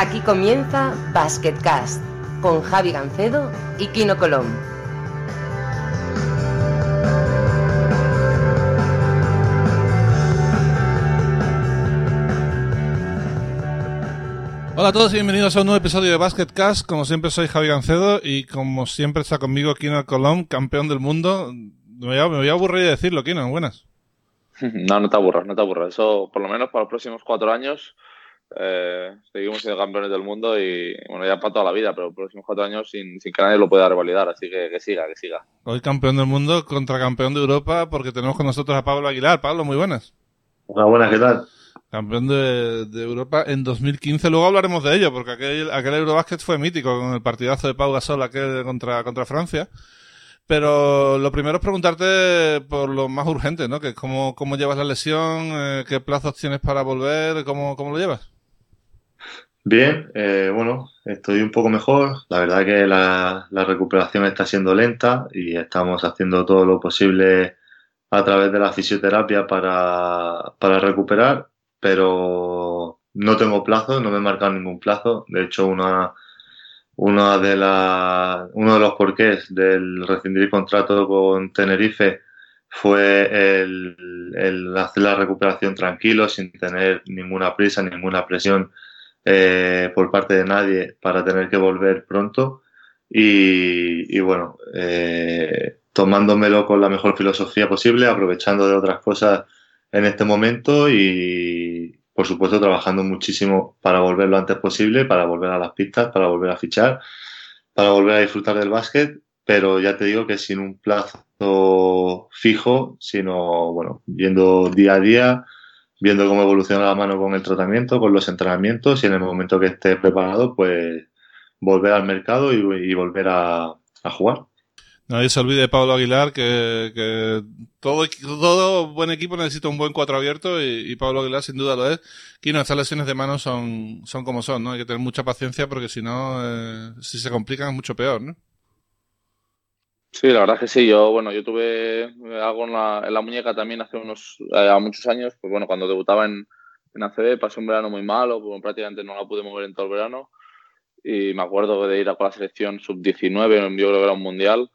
Aquí comienza Basketcast con Javi Gancedo y Kino Colón. Hola a todos y bienvenidos a un nuevo episodio de Basketcast. Como siempre soy Javi Gancedo y como siempre está conmigo Kino Colón, campeón del mundo. Me voy a, me voy a aburrir de decirlo, Kino, buenas. No, no te aburras, no te aburras. Eso, por lo menos para los próximos cuatro años, eh, seguimos siendo campeones del mundo y, bueno, ya para toda la vida, pero los próximos cuatro años sin, sin que nadie lo pueda revalidar. Así que que siga, que siga. Hoy campeón del mundo contra campeón de Europa porque tenemos con nosotros a Pablo Aguilar. Pablo, muy buenas. Hola, buenas, ¿qué tal? Campeón de, de Europa en 2015. Luego hablaremos de ello porque aquel, aquel Eurobasket fue mítico con el partidazo de Pau Gasol aquel contra, contra Francia. Pero lo primero es preguntarte por lo más urgente, ¿no? Que es cómo, cómo llevas la lesión, eh, qué plazos tienes para volver, cómo, cómo lo llevas. Bien, eh, bueno, estoy un poco mejor. La verdad que la, recuperación está siendo lenta y estamos haciendo todo lo posible a través de la fisioterapia para, para recuperar, pero no tengo plazo, no me he marcado ningún plazo. De hecho, una, una de la, uno de los porqués del rescindir contrato con Tenerife fue el, el, hacer la recuperación tranquilo, sin tener ninguna prisa, ninguna presión eh, por parte de nadie para tener que volver pronto. Y, y bueno, eh, tomándomelo con la mejor filosofía posible, aprovechando de otras cosas en este momento y, por supuesto, trabajando muchísimo para volver lo antes posible, para volver a las pistas, para volver a fichar, para volver a disfrutar del básquet, pero ya te digo que sin un plazo fijo, sino, bueno, viendo día a día, viendo cómo evoluciona la mano con el tratamiento, con los entrenamientos y en el momento que esté preparado, pues volver al mercado y, volver a, a jugar. Nadie se olvide de Pablo Aguilar, que, que todo, todo buen equipo necesita un buen cuatro abierto y, y, Pablo Aguilar sin duda lo es. Kino, estas lesiones de mano son, son como son, ¿no? Hay que tener mucha paciencia porque si no, eh, si se complican es mucho peor, ¿no? Sí, la verdad es que sí. Yo, bueno, yo tuve algo en la, en la muñeca también hace unos, eh, muchos años. Pues bueno, cuando debutaba en, en ACB pasé un verano muy malo, pues prácticamente no la pude mover en todo el verano. Y me acuerdo de ir a con la selección sub-19, yo creo que era un mundial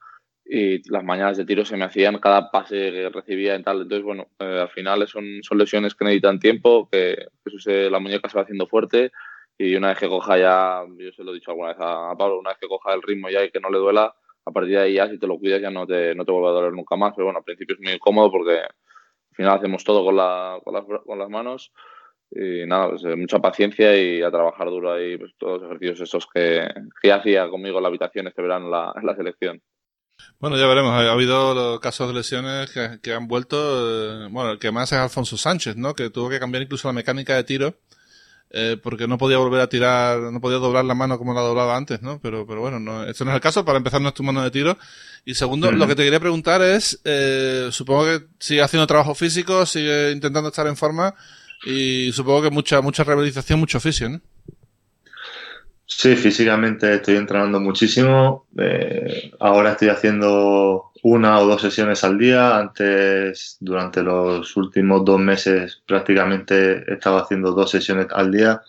y las mañanas de tiro se me hacían cada pase que recibía y tal. Entonces, bueno, eh, al final son, son lesiones que necesitan tiempo, que, que se, la muñeca se va haciendo fuerte y una vez que coja ya, yo se lo he dicho alguna vez a, a, Pablo, una vez que coja el ritmo ya y que no le duela, a partir de ahí ya si te lo cuidas ya no te, no te vuelve a doler nunca más. Pero bueno, al principio es muy incómodo porque al final hacemos todo con, la, con, las, con las manos y nada, pues, eh, mucha paciencia y a trabajar duro ahí, pues todos los ejercicios esos que, que hacía conmigo en la habitación este verano en la, la selección. Bueno, ya veremos. Ha habido casos de lesiones que, que han vuelto. Eh, bueno, el que más es Alfonso Sánchez, ¿no? Que tuvo que cambiar incluso la mecánica de tiro eh, porque no podía volver a tirar, no podía doblar la mano como la doblaba antes, ¿no? Pero, pero bueno, no, esto no es el caso. Para empezar, no es tu mano de tiro. Y segundo, lo que te quería preguntar es, eh, supongo que sigue haciendo trabajo físico, sigue intentando estar en forma y supongo que mucha, mucha rehabilitación, mucho fisio, ¿no? Sí, físicamente estoy entrenando muchísimo. Eh, ahora estoy haciendo una o dos sesiones al día. Antes, durante los últimos dos meses, prácticamente estaba haciendo dos sesiones al día,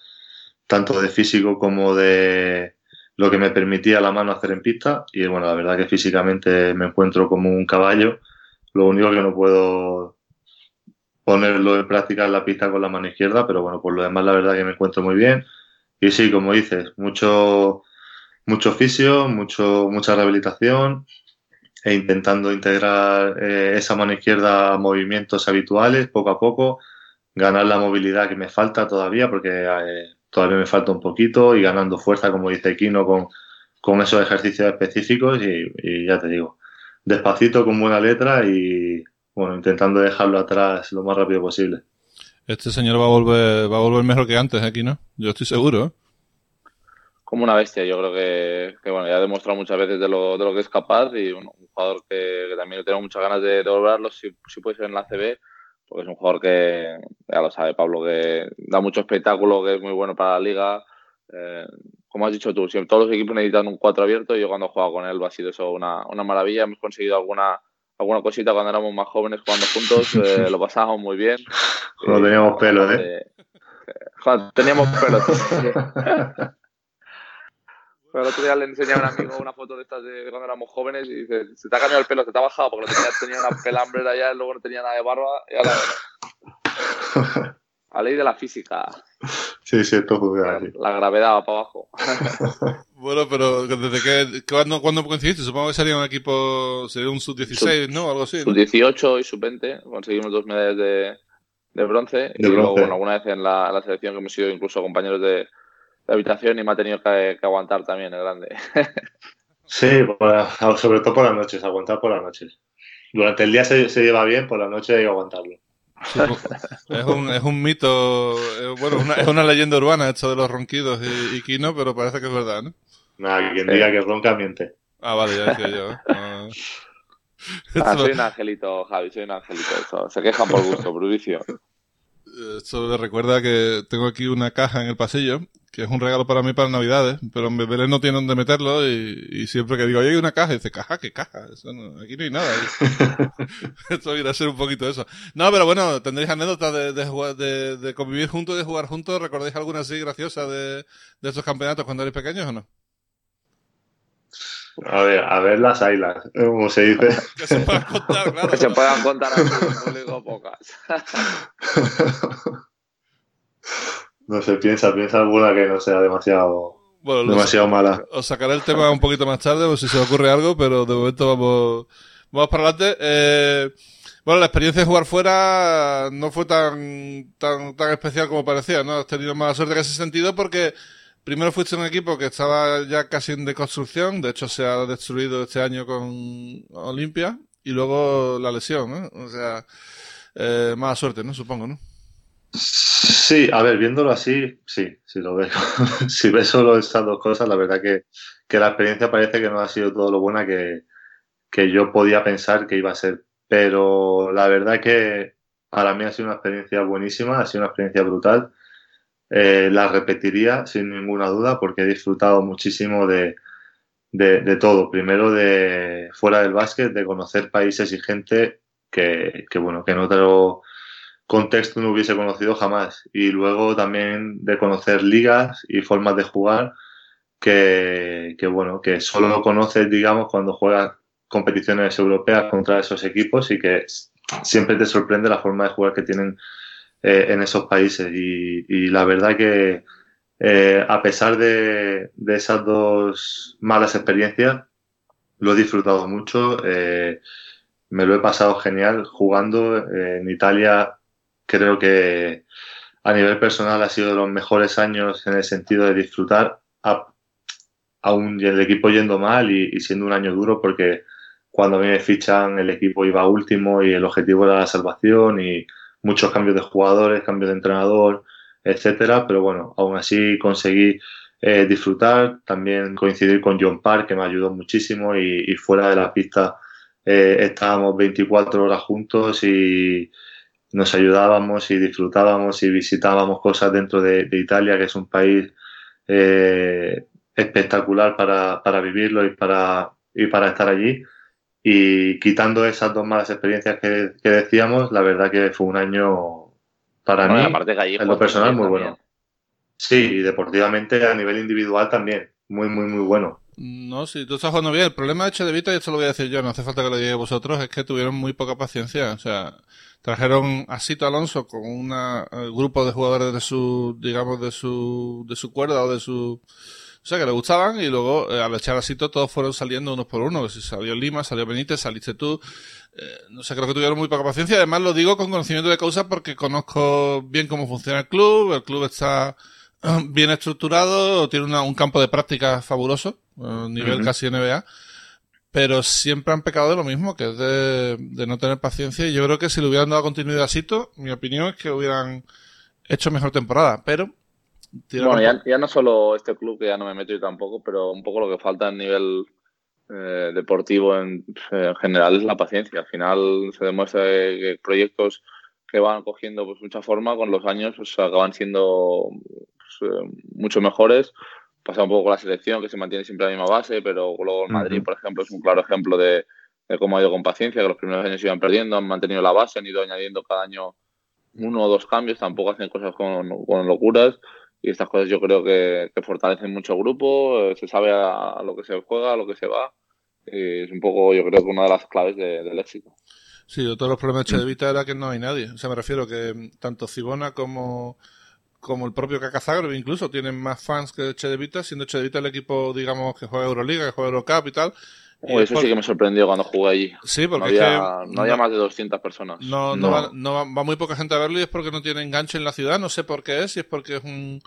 tanto de físico como de lo que me permitía la mano hacer en pista. Y bueno, la verdad que físicamente me encuentro como un caballo. Lo único que no puedo ponerlo en práctica en la pista con la mano izquierda, pero bueno, por lo demás la verdad que me encuentro muy bien. Y sí, como dices, mucho, mucho fisio, mucho, mucha rehabilitación e intentando integrar eh, esa mano izquierda a movimientos habituales poco a poco, ganar la movilidad que me falta todavía, porque eh, todavía me falta un poquito, y ganando fuerza, como dice Kino, con, con esos ejercicios específicos y, y ya te digo, despacito, con buena letra y bueno, intentando dejarlo atrás lo más rápido posible. Este señor va a volver, va a volver mejor que antes aquí, ¿no? Yo estoy seguro. ¿Eh? Como una bestia, yo creo que, que, bueno, ya ha demostrado muchas veces de lo, de lo que es capaz y bueno, un jugador que, que también tengo muchas ganas de, de volverlo, si, si puede ser en la CB, porque es un jugador que, ya lo sabe Pablo, que da mucho espectáculo, que es muy bueno para la liga. Eh, como has dicho tú, si todos los equipos necesitan un 4 abierto, yo cuando he jugado con él ha sido eso una, una maravilla, hemos conseguido alguna alguna cosita cuando éramos más jóvenes jugando juntos, eh, lo pasábamos muy bien. Cuando teníamos pelo, ¿eh? Cuando teníamos pelo. Pero el otro día le enseñé a un amigo una foto de estas de cuando éramos jóvenes y dice, se te ha cambiado el pelo, se te ha bajado porque tenía, tenía una pelambre allá y luego no tenía nada de barba y ahora... A ley de la física. Sí, sí, esto funciona así. La gravedad va para abajo. bueno, pero ¿desde qué, cuándo, ¿cuándo coincidiste? Supongo que sería un equipo, sería un sub-16, ¿no? Algo así. Sub-18 y sub-20. Conseguimos dos medallas de, de bronce. y luego, bueno, alguna vez en la, la, selección que hemos sido incluso compañeros de, de habitación y me ha tenido que, que aguantar también el grande. sí, sobre todo por las noches, aguantar por las noches. Durante el día se, se lleva bien, por la noche hay que aguantarlo. es, un, es un mito, eh, bueno, una, es una leyenda urbana esto de los ronquidos y, y Kino, pero parece que es verdad, ¿no? Nada, quien diga que ronca miente. Ah, vale, ya decía yo. Ah. Ah, soy un angelito, Javi, soy un angelito. Se quejan por gusto, Brudicio. Esto me recuerda que tengo aquí una caja en el pasillo, que es un regalo para mí para Navidades, pero en Belén no tiene dónde meterlo y, y siempre que digo, hay una caja, y dice, ¿caja? ¿Qué caja? Eso no, aquí no hay nada. Esto viene a ser un poquito eso. No, pero bueno, ¿tendréis anécdotas de, de, jugar, de, de convivir juntos, de jugar juntos? ¿Recordáis alguna así graciosa de, de estos campeonatos cuando erais pequeños o no? A ver, a ver las ailas, como se dice. que se puedan contar, claro. Que se puedan contar aquí, público pocas. No sé, piensa, piensa alguna que no sea demasiado, bueno, demasiado mala. Os sacaré el tema un poquito más tarde, por si se os ocurre algo, pero de momento vamos, vamos para adelante. Eh, bueno, la experiencia de jugar fuera no fue tan, tan, tan especial como parecía, ¿no? Has tenido mala suerte en ese sentido porque primero fuiste un equipo que estaba ya casi en deconstrucción, de hecho se ha destruido este año con Olimpia, y luego la lesión, ¿no? O sea, eh, mala suerte, ¿no? Supongo, ¿no? Sí, a ver, viéndolo así, sí, sí lo veo. si ves solo esas dos cosas, la verdad que, que, la experiencia parece que no ha sido todo lo buena que, que yo podía pensar que iba a ser. Pero la verdad que para mí ha sido una experiencia buenísima, ha sido una experiencia brutal. Eh, la repetiría sin ninguna duda porque he disfrutado muchísimo de, de, de, todo. Primero de fuera del básquet, de conocer países y gente que, que, bueno, que en otro contexto no hubiese conocido jamás. Y luego también de conocer ligas y formas de jugar que, bueno, que solo conoces, digamos, cuando juegas competiciones europeas contra esos equipos y que siempre te sorprende la forma de jugar que tienen eh, en esos países. Y, la verdad que eh, a pesar de, de, esas dos malas experiencias, lo he disfrutado mucho. Eh, me lo he pasado genial jugando. en Italia creo que a nivel personal ha sido de los mejores años en el sentido de disfrutar, aún el equipo yendo mal y, y, siendo un año duro, porque cuando a mí me fichan el equipo iba último y el objetivo era la salvación y muchos cambios de jugadores, cambios de entrenador, etcétera, pero bueno, aún así conseguí eh, disfrutar, también coincidir con John Park, que me ayudó muchísimo y, y fuera de la pista eh, estábamos 24 horas juntos y nos ayudábamos y disfrutábamos y visitábamos cosas dentro de, de Italia, que es un país eh, espectacular para, para, vivirlo y para, y para estar allí. Y quitando esas dos malas experiencias que, que decíamos, la verdad que fue un año para bueno, mí, allí, en lo personal, muy también. bueno. Sí, y deportivamente a nivel individual también, muy, muy, muy bueno. No, si tú estás jugando bien. El problema de Chedevita, y esto lo voy a decir yo, no hace falta que lo digáis vosotros, es que tuvieron muy poca paciencia. O sea, trajeron a Alonso con un grupo de jugadores de su, digamos, de su, de su cuerda o de su, o sea, que le gustaban y luego eh, al echar a todos fueron saliendo unos por uno. Si salió Lima, salió Benítez, saliste tú. Eh, no sé, creo que tuvieron muy poca paciencia. Además lo digo con conocimiento de causa porque conozco bien cómo funciona el club. El club está bien estructurado, tiene una, un campo de práctica fabuloso, nivel uh -huh. casi NBA, pero siempre han pecado de lo mismo, que es de, de, no tener paciencia. Y yo creo que si le hubieran dado continuidad a Sito, mi opinión es que hubieran hecho mejor temporada, pero... Bueno, ya, ya, no solo este club, que ya no me meto yo tampoco, pero un poco lo que falta a nivel eh, deportivo en, en, general es la paciencia. Al final se demuestra que proyectos que van cogiendo pues mucha forma con los años pues acaban siendo pues, eh, mucho mejores. Pasa un poco con la selección, que se mantiene siempre la misma base, pero luego el Madrid, por ejemplo, es un claro ejemplo de, de, cómo ha ido con paciencia, que los primeros años iban perdiendo, han mantenido la base, han ido añadiendo cada año uno o dos cambios, tampoco hacen cosas con, locuras y estas cosas yo creo que, fortalecen mucho el grupo, eh, se sabe a, lo que se juega, a lo que se va. Y es un poco, yo creo que una de las claves del éxito. Sí, todos los problemas de Chedevita era que no hay nadie. O sea, me refiero que tanto Cibona como, como el propio Cacazagreb incluso tienen más fans que Chedevita, siendo Chedevita el equipo, digamos, que juega Euroliga, que juega Eurocup y tal. eso sí que me sorprendió cuando jugué allí. Sí, porque no había, no había más de 200 personas. No, no. Va, no va, muy poca gente a verlo y es porque no tiene enganche en la ciudad. No sé por qué es, si es porque es un.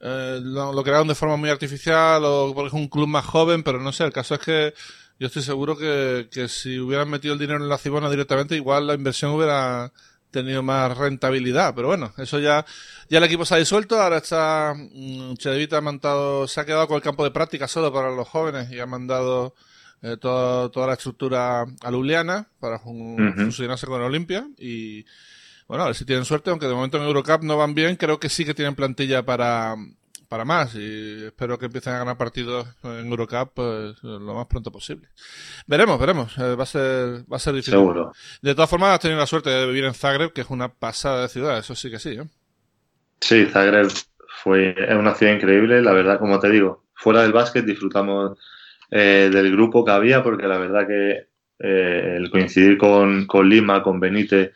Eh, lo, lo, crearon de forma muy artificial o porque es un club más joven, pero no sé. El caso es que yo estoy seguro que, que si hubieran metido el dinero en la Cibona directamente, igual la inversión hubiera tenido más rentabilidad. Pero bueno, eso ya, ya el equipo se ha disuelto. Ahora está, mmm, Chedevita ha mandado, se ha quedado con el campo de práctica solo para los jóvenes y ha mandado eh, toda, toda la estructura a Ljubljana para fusionarse con Olimpia y, bueno, a ver si tienen suerte, aunque de momento en Eurocup no van bien, creo que sí que tienen plantilla para, para más y espero que empiecen a ganar partidos en Eurocup pues, lo más pronto posible. Veremos, veremos. Eh, va a ser va a ser difícil. Seguro. De todas formas, has tenido la suerte de vivir en Zagreb, que es una pasada de ciudad, eso sí que sí. ¿eh? Sí, Zagreb fue es una ciudad increíble, la verdad, como te digo, fuera del básquet disfrutamos eh, del grupo que había, porque la verdad que eh, el coincidir con, con Lima, con Benítez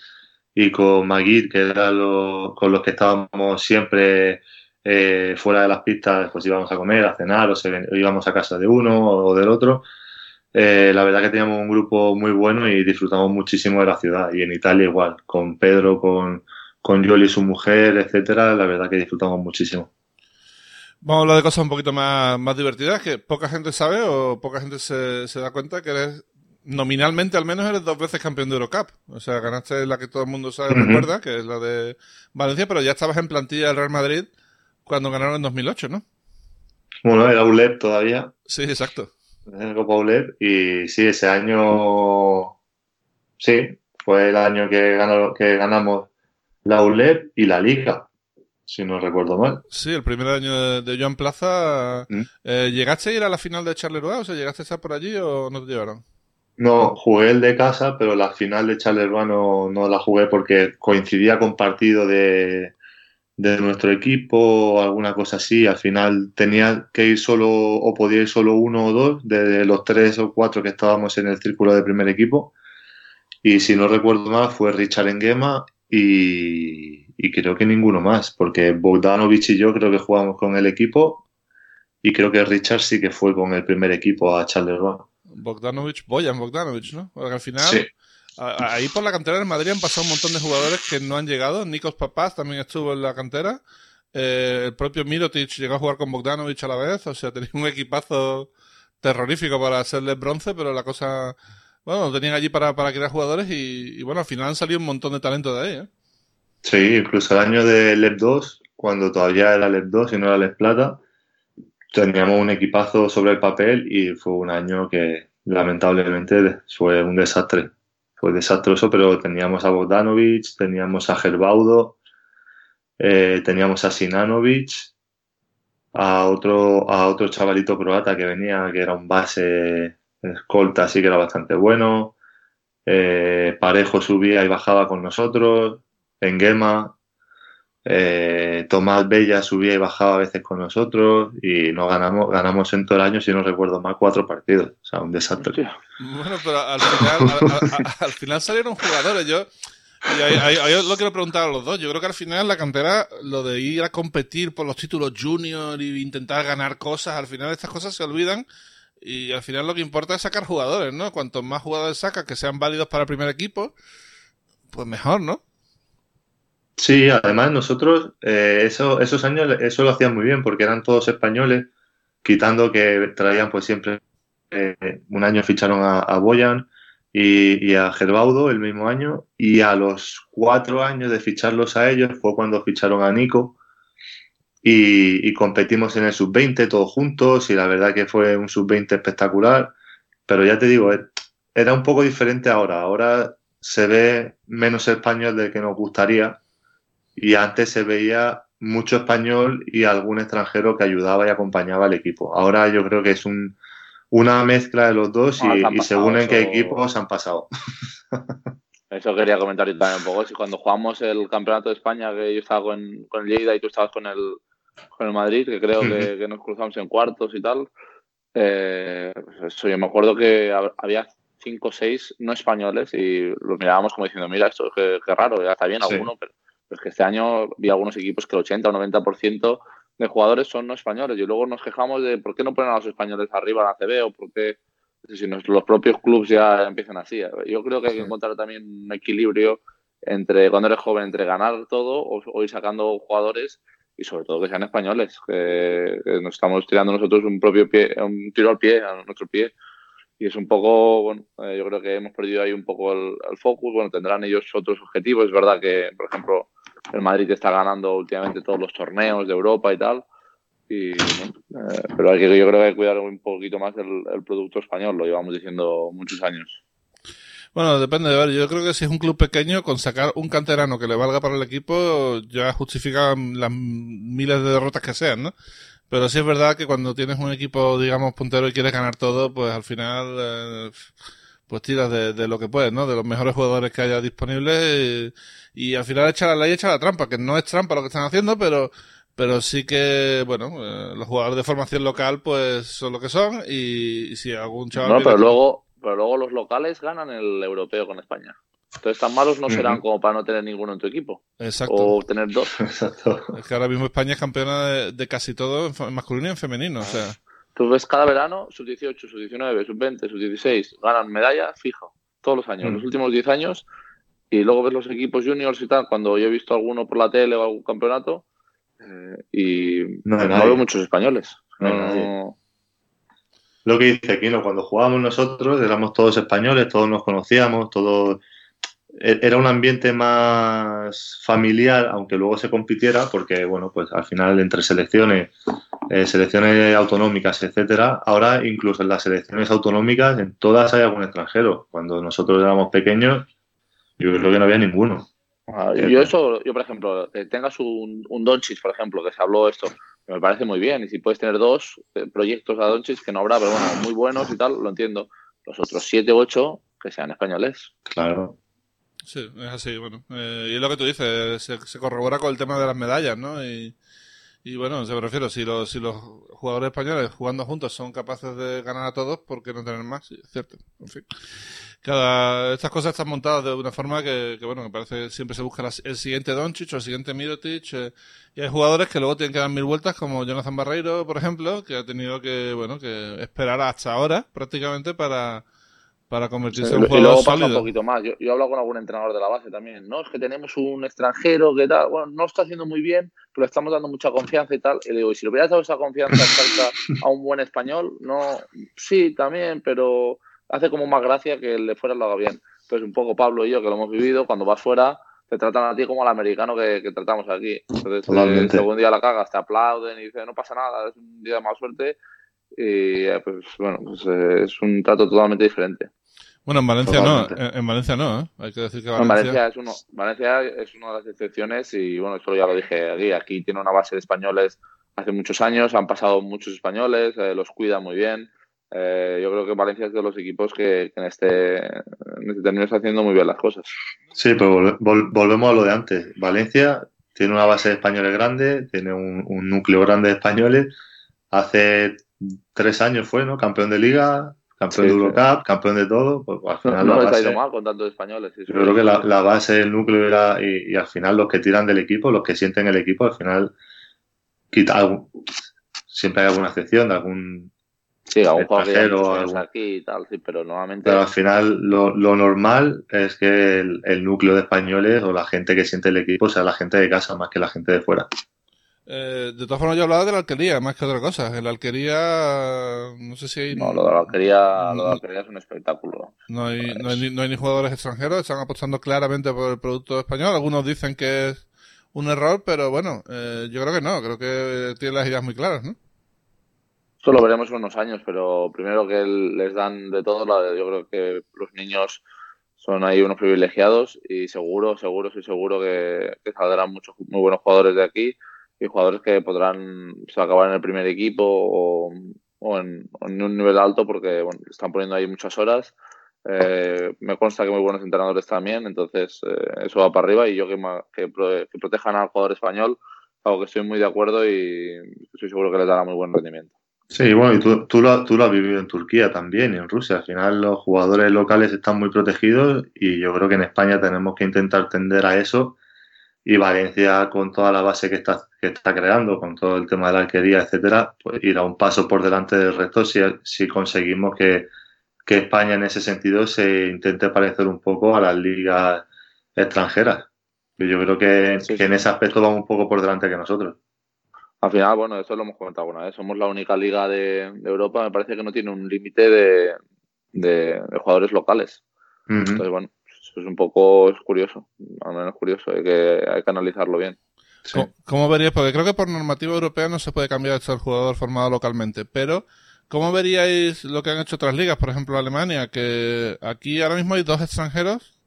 y con Maguid, que eran los, con los que estábamos siempre eh, fuera de las pistas, pues íbamos a comer, a cenar, o, se, íbamos a casa de uno o del otro. Eh, la verdad que teníamos un grupo muy bueno y disfrutamos muchísimo de la ciudad. Y en Italia igual, con Pedro, con, con Yoli, su mujer, etcétera, la verdad que disfrutamos muchísimo. Vamos a hablar de cosas un poquito más, más divertidas que poca gente sabe o poca gente se, se da cuenta que eres nominalmente al menos eres dos veces campeón de Eurocup. O sea, ganaste la que todo el mundo sabe, uh -huh. recuerda, que es la de Valencia, pero ya estabas en plantilla del Real Madrid cuando ganaron en 2008, ¿no? Bueno, era ULEP todavía. Sí, exacto. Era Copa ULEP y sí, ese año, sí, fue el año que, ganó, que ganamos la ULEP y la Liga, si no recuerdo mal. Sí, el primer año de, de Joan Plaza. ¿Mm? Eh, ¿Llegaste a ir a la final de Charleroi? O sea, ¿llegaste a estar por allí o no te llevaron? No, jugué el de casa, pero la final de Charleroi no, no la jugué porque coincidía con partido de, de nuestro equipo o alguna cosa así. Al final tenía que ir solo o podía ir solo uno o dos de los tres o cuatro que estábamos en el círculo de primer equipo. Y si no recuerdo mal, fue Richard Engema y, y creo que ninguno más, porque Bogdanovich y yo creo que jugamos con el equipo y creo que Richard sí que fue con el primer equipo a Charleroi. Bogdanovich, Boyan Bogdanovich, ¿no? Porque al final Sí. Ahí por la cantera del Madrid han pasado un montón de jugadores que no han llegado. Nikos Papás también estuvo en la cantera. Eh, el propio Mirotic llegó a jugar con Bogdanovich a la vez. O sea, tenía un equipazo terrorífico para hacerle bronce, pero la cosa. Bueno, tenían allí para, para crear jugadores y, y, bueno, al final han salido un montón de talento de ahí. ¿eh? Sí, incluso el año de LEP 2, cuando todavía era LEP 2 y no era LEP Plata, teníamos un equipazo sobre el papel y fue un año que lamentablemente fue un desastre fue desastroso, pero teníamos a Bogdanovic, teníamos a Gerbaudo, eh, teníamos a Sinanovic, a otro, a otro chavalito croata que venía, que era un base escolta, así que era bastante bueno. Eh, Parejo subía y bajaba con nosotros, Engema, eh, Tomás Bella subía y bajaba a veces con nosotros y no ganamos, ganamos en todo el año, si no recuerdo mal, cuatro partidos. O sea, un desastre. Bueno, pero al final, al, al final salieron jugadores. Yo, y ahí, ahí, ahí, lo quiero preguntar a los dos. Yo creo que al final la cantera, lo de ir a competir por los títulos junior y intentar ganar cosas, al final estas cosas se olvidan. Y al final lo que importa es sacar jugadores, ¿no? Cuantos más jugadores sacas que sean válidos para el primer equipo, pues mejor, ¿no? Sí, además nosotros eh, eso, esos años eso lo hacían muy bien porque eran todos españoles, quitando que traían pues siempre, eh, un año ficharon a, Boyan y, a Gerbaudo el mismo año y a los cuatro años de ficharlos a ellos fue cuando ficharon a Nico y, competimos en el sub-20 todos juntos y la verdad que fue un sub-20 espectacular, pero ya te digo, era un poco diferente ahora, ahora se ve menos español del que nos gustaría y antes se veía mucho español y algún extranjero que ayudaba y acompañaba al equipo. Ahora yo creo que es un, una mezcla de los dos y, y según en qué equipos han pasado. Eso quería comentar yo también un poco. Si cuando jugamos el campeonato de España, que yo estaba con, con el Lleida y tú estabas con el, con el Madrid, que creo que, que nos cruzamos en cuartos y tal, eh, pues eso, yo me acuerdo que había cinco o seis no españoles y los mirábamos como diciendo, mira, esto es que, raro, ya está bien alguno, pero, es que este año vi algunos equipos que el 80 o 90% de jugadores son no españoles y luego nos quejamos de por qué no ponen a los españoles arriba en la CB o por qué si los propios clubes ya empiezan así. Yo creo que hay que encontrar también un equilibrio entre cuando eres joven, entre ganar todo o, ir sacando jugadores y sobre todo que sean españoles, que, nos estamos tirando nosotros un propio pie, un tiro al pie, a nuestro pie. Y es un poco, bueno, eh, yo creo que hemos perdido ahí un poco el, el, focus. Bueno, tendrán ellos otros objetivos. Es verdad que, por ejemplo, el Madrid está ganando últimamente todos los torneos de Europa y tal. Y, eh, pero hay que, yo creo que hay que cuidar un poquito más el, producto español, lo llevamos diciendo muchos años. Bueno, depende de ver. Yo creo que si es un club pequeño, con sacar un canterano que le valga para el equipo, ya justifica las miles de derrotas que sean, ¿no? Pero sí es verdad que cuando tienes un equipo, digamos, puntero y quieres ganar todo, pues al final, eh, pues tiras de, lo que puedes, ¿no? De los mejores jugadores que haya disponibles y, al final echa la ley, echa la trampa, que no es trampa lo que están haciendo, pero pero sí que, bueno, eh, los jugadores de formación local pues son lo que son y, si algún chaval... No, pero luego, pero luego los locales ganan el europeo con España. Entonces tan malos no serán como para no tener ninguno en tu equipo. Exacto. O tener dos. Exacto. Es que ahora mismo España es campeona de, casi todo en masculino y en femenino, o sea... Tú ves cada verano, sub-18, sub-19, sub-20, sub-16, ganan medalla fijo, todos los años, los últimos 10 años, y luego ves los equipos juniors y tal, cuando yo he visto alguno por la tele o algún campeonato, eh, y no, veo muchos españoles. Lo que dice Aquino, cuando jugábamos nosotros éramos todos españoles, todos nos conocíamos, todos era un ambiente más familiar, aunque luego se compitiera, porque bueno, pues al final entre selecciones, eh, selecciones autonómicas, etcétera, ahora incluso en las selecciones autonómicas, en todas hay algún extranjero. Cuando nosotros éramos pequeños, yo creo que no había ninguno. Ah, yo eso, yo por ejemplo, que tengas un, un Donchis, por ejemplo, que se habló esto, me parece muy bien. Y si puedes tener dos eh, proyectos a Donchis, que no habrá, pero bueno, muy buenos y tal, lo entiendo. Los otros siete u ocho, que sean españoles. Claro. Sí, es así, bueno. Eh, y es lo que tú dices, se, se, corrobora con el tema de las medallas, ¿no? Y, y bueno, se me refiero, si los, si los jugadores españoles jugando juntos son capaces de ganar a todos, ¿por qué no tener más? Sí, cierto. En fin. Cada, estas cosas están montadas de una forma que, que bueno, me parece siempre se busca el siguiente Doncic o el siguiente Mirotic. Eh, y hay jugadores que luego tienen que dar mil vueltas, como Jonathan Barreiro, por ejemplo, que ha tenido que, bueno, que esperar hasta ahora prácticamente para, para convertirse en un jugador y luego pasa un poquito más. Yo, yo he hablado con algún entrenador de la base también. No, es que tenemos un extranjero que tal, bueno, no está haciendo muy bien, pero le estamos dando mucha confianza y tal. Y le digo, y si le hubieras dado esa confianza a un buen español, no, sí, también, pero hace como más gracia que el de fuera lo haga bien. Entonces, un poco Pablo y yo, que lo hemos vivido, cuando vas fuera, te tratan a ti como al americano que, tratamos aquí. Entonces, el segundo día la cagas, te aplauden y dicen, no pasa nada, es un día de mala suerte. Y eh, pues bueno, pues, eh, es un trato totalmente diferente. Bueno, en Valencia no, en, Valencia no, ¿eh? hay que decir que Valencia... Valencia... es uno, Valencia es una de las excepciones y bueno, esto ya lo dije aquí, aquí tiene una base de españoles hace muchos años, han pasado muchos españoles, eh, los cuida muy bien. Eh, yo creo que Valencia es de los equipos que, en, este, en este término está haciendo muy bien las cosas. Sí, pero volvemos a lo de antes. Valencia tiene una base de españoles grande, tiene un, un núcleo grande de españoles. Hace tres años fue, ¿no? Campeón de liga, campeón de Eurocup, campeón de todo, pues al final no, ha ido mal con tantos españoles. yo creo que la, la, base, el núcleo era, y, al final los que tiran del equipo, los que sienten el equipo, al final quita siempre hay alguna excepción de algún Sí, algún jugador aquí y tal, sí, pero. Pero al final lo, lo normal es que el, el, núcleo de españoles o la gente que siente el equipo sea la gente de casa más que la gente de fuera. Eh, de todas formas, yo hablaba de la alquería más que otra cosa. En la alquería, no sé si hay. No, lo de la alquería, lo de la alquería es un espectáculo. No hay, no hay, no, hay, ni jugadores extranjeros, están apostando claramente por el producto español. Algunos dicen que es un error, pero bueno, eh, yo creo que no, creo que tiene las ideas muy claras, ¿no? Eso lo veremos en unos años, pero primero que les dan de todo, yo creo que los niños son ahí unos privilegiados y seguro, seguro, soy seguro que, que saldrán muchos muy buenos jugadores de aquí y jugadores que podrán acabar en el primer equipo o, en, un nivel alto porque bueno, están poniendo ahí muchas horas Eh, me consta que muy buenos entrenadores también, entonces eh, eso va para arriba y yo que, que, que, protejan al jugador español, algo que estoy muy de acuerdo y estoy seguro que les dará muy buen rendimiento. Sí, bueno, y tú, tú, lo, tú lo has vivido en Turquía también y en Rusia. Al final los jugadores locales están muy protegidos y yo creo que en España tenemos que intentar tender a eso y Valencia con toda la base que está, que está creando, con todo el tema de la arquería, etcétera, pues ir a un paso por delante del resto si, si conseguimos que, que España en ese sentido se intente parecer un poco a las ligas extranjeras. Yo creo que, que en ese aspecto vamos un poco por delante que nosotros. Al final, bueno, eso lo hemos comentado alguna vez. Somos la única liga de, Europa, me parece que no tiene un límite de, de, jugadores locales. Entonces, bueno, eso es un poco es curioso, al menos curioso, hay que, hay que analizarlo bien. ¿Cómo, veríais? Porque creo que por normativa europea no se puede cambiar el jugador formado localmente, pero ¿cómo veríais lo que han hecho otras ligas? Por ejemplo, Alemania, que aquí ahora mismo hay dos extranjeros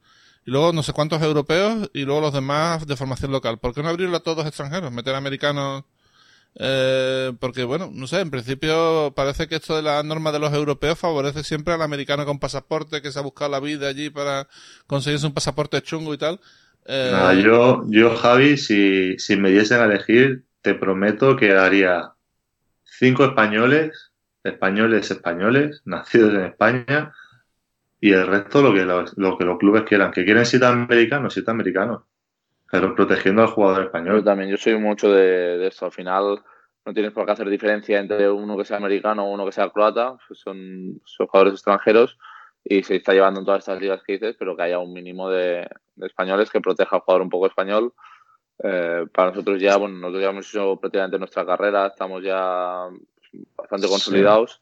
y luego no sé cuántos europeos y luego los demás de formación local. ¿Por qué no abrirlo a todos extranjeros? Meter americanos eh, porque, bueno, no sé, en principio parece que esto de la norma de los europeos favorece siempre al americano con pasaporte que se ha buscado la vida allí para conseguirse un pasaporte chungo y tal. Eh, yo, yo, Javi, si, si me diesen a elegir, te prometo que haría cinco españoles, españoles, españoles, nacidos en España, y el resto lo que, lo, que los clubes quieran. Que quieren ser americanos, siete americanos pero protegiendo al jugador español. Yo también, yo soy mucho de, de esto. Al final no tienes por qué hacer diferencia entre uno que sea americano o uno que sea croata, pues son, son jugadores extranjeros y se está llevando en todas estas ligas que dices, pero que haya un mínimo de, españoles que proteja al jugador un poco español. Eh, para nosotros ya, bueno, nosotros ya hemos hecho prácticamente nuestra carrera, estamos ya bastante consolidados,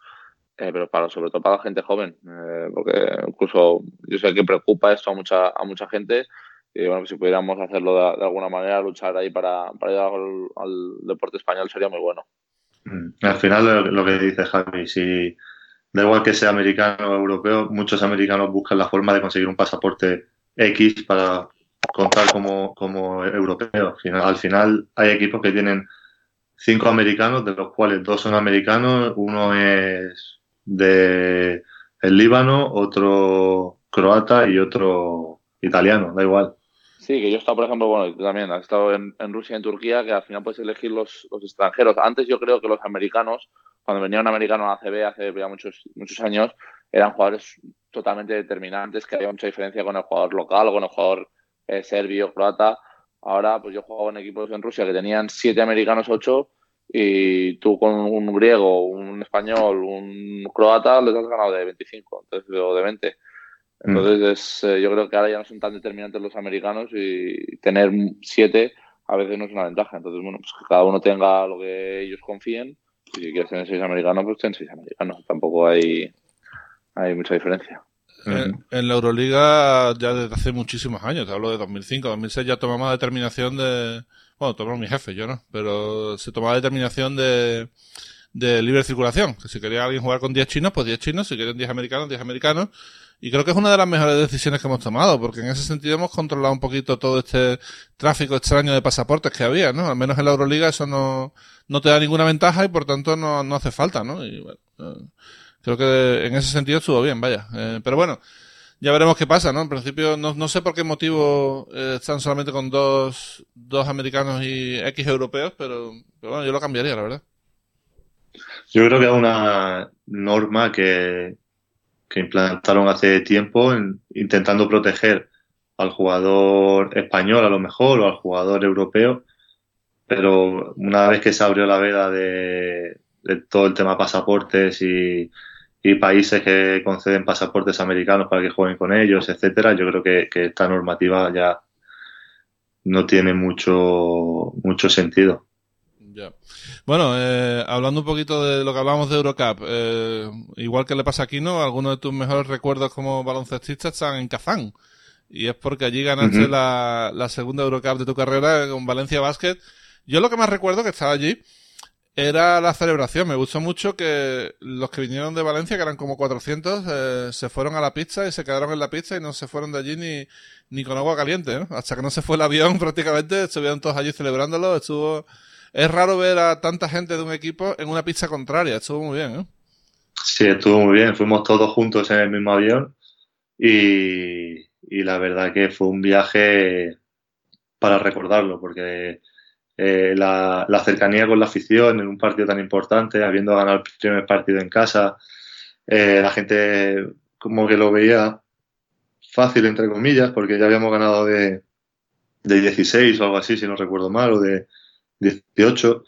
eh, pero para, sobre todo para la gente joven, eh, porque incluso yo sé que preocupa esto a mucha, a mucha gente y bueno, si pudiéramos hacerlo de, alguna manera, luchar ahí para, para llegar al, deporte español sería muy bueno. Mm. Al final, lo, que dice Javi, si da igual que sea americano o europeo, muchos americanos buscan la forma de conseguir un pasaporte X para contar como, como europeo. Al final, hay equipos que tienen cinco americanos, de los cuales dos son americanos, uno es de el Líbano, otro croata y otro italiano, da igual. Sí, que yo he estado, por ejemplo, bueno, también has estado en, Rusia y en Turquía, que al final puedes elegir los, extranjeros. Antes yo creo que los americanos, cuando venía un americano a la CB hace ya muchos, muchos años, eran jugadores totalmente determinantes, que había mucha diferencia con el jugador local o con el jugador eh, serbio, croata. Ahora, pues yo jugaba en equipos en Rusia que tenían siete americanos, ocho, y tú con un griego, un español, un croata, les has ganado de 25, entonces, de 20. Mm. Entonces, eh, yo creo que ahora ya no son tan determinantes los americanos y tener siete a veces no es una ventaja. Entonces, bueno, pues que cada uno tenga lo que ellos confíen. Y si quieres tener seis americanos, pues ten seis americanos. Tampoco hay, hay mucha diferencia. En, la Euroliga ya desde hace muchísimos años, te hablo de 2005, 2006 ya tomamos determinación de, bueno, tomamos mi jefe, yo no, pero se tomaba determinación de, de libre circulación, que si quería alguien jugar con 10 chinos, pues 10 chinos, si quieren 10 americanos, 10 americanos, y creo que es una de las mejores decisiones que hemos tomado, porque en ese sentido hemos controlado un poquito todo este tráfico extraño de pasaportes que había, ¿no? Al menos en la Euroliga eso no, no te da ninguna ventaja y por tanto no, no hace falta, ¿no? Y bueno, eh, creo que en ese sentido estuvo bien, vaya. Eh, pero bueno, ya veremos qué pasa, ¿no? En principio no, no sé por qué motivo eh, están solamente con dos, dos americanos y X europeos, pero, pero bueno, yo lo cambiaría, la verdad. Yo creo que es una norma que, que implantaron hace tiempo intentando proteger al jugador español a lo mejor o al jugador europeo, pero una vez que se abrió la veda de, todo el tema pasaportes y, países que conceden pasaportes americanos para que jueguen con ellos, etcétera, yo creo que, que esta normativa ya no tiene mucho mucho sentido. Bueno, eh, hablando un poquito de lo que hablamos de Eurocup, eh, igual que le pasa aquí, ¿no? Algunos de tus mejores recuerdos como baloncestista están en Kazán. Y es porque allí ganaste la, la, segunda Eurocup de tu carrera con Valencia Basket. Yo lo que más recuerdo que estaba allí era la celebración. Me gustó mucho que los que vinieron de Valencia, que eran como 400, eh, se fueron a la pizza y se quedaron en la pizza y no se fueron de allí ni, ni con agua caliente, ¿no? Hasta que no se fue el avión prácticamente, estuvieron todos allí celebrándolo, estuvo es raro ver a tanta gente de un equipo en una pista contraria. Estuvo muy bien, ¿eh? Sí, estuvo muy bien. Fuimos todos juntos en el mismo avión y, la verdad que fue un viaje para recordarlo, porque eh, la, cercanía con la afición en un partido tan importante, habiendo ganado el primer partido en casa, eh, la gente como que lo veía fácil, entre comillas, porque ya habíamos ganado de, de 16 o algo así, si no recuerdo mal, o de 18.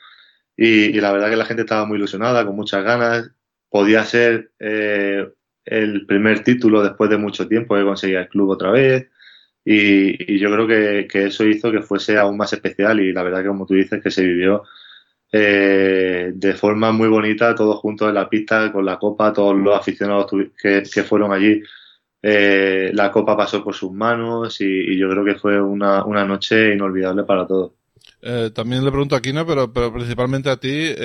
Y, la verdad que la gente estaba muy ilusionada, con muchas ganas. Podía ser eh, el primer título después de mucho tiempo que conseguía el club otra vez. Y, yo creo que, eso hizo que fuese aún más especial y la verdad que como tú dices que se vivió eh, de forma muy bonita todos juntos en la pista con la copa, todos los aficionados que, fueron allí. Eh, la copa pasó por sus manos y, yo creo que fue una, una noche inolvidable para todos. Eh, también le pregunto a Kino, pero, pero principalmente a ti,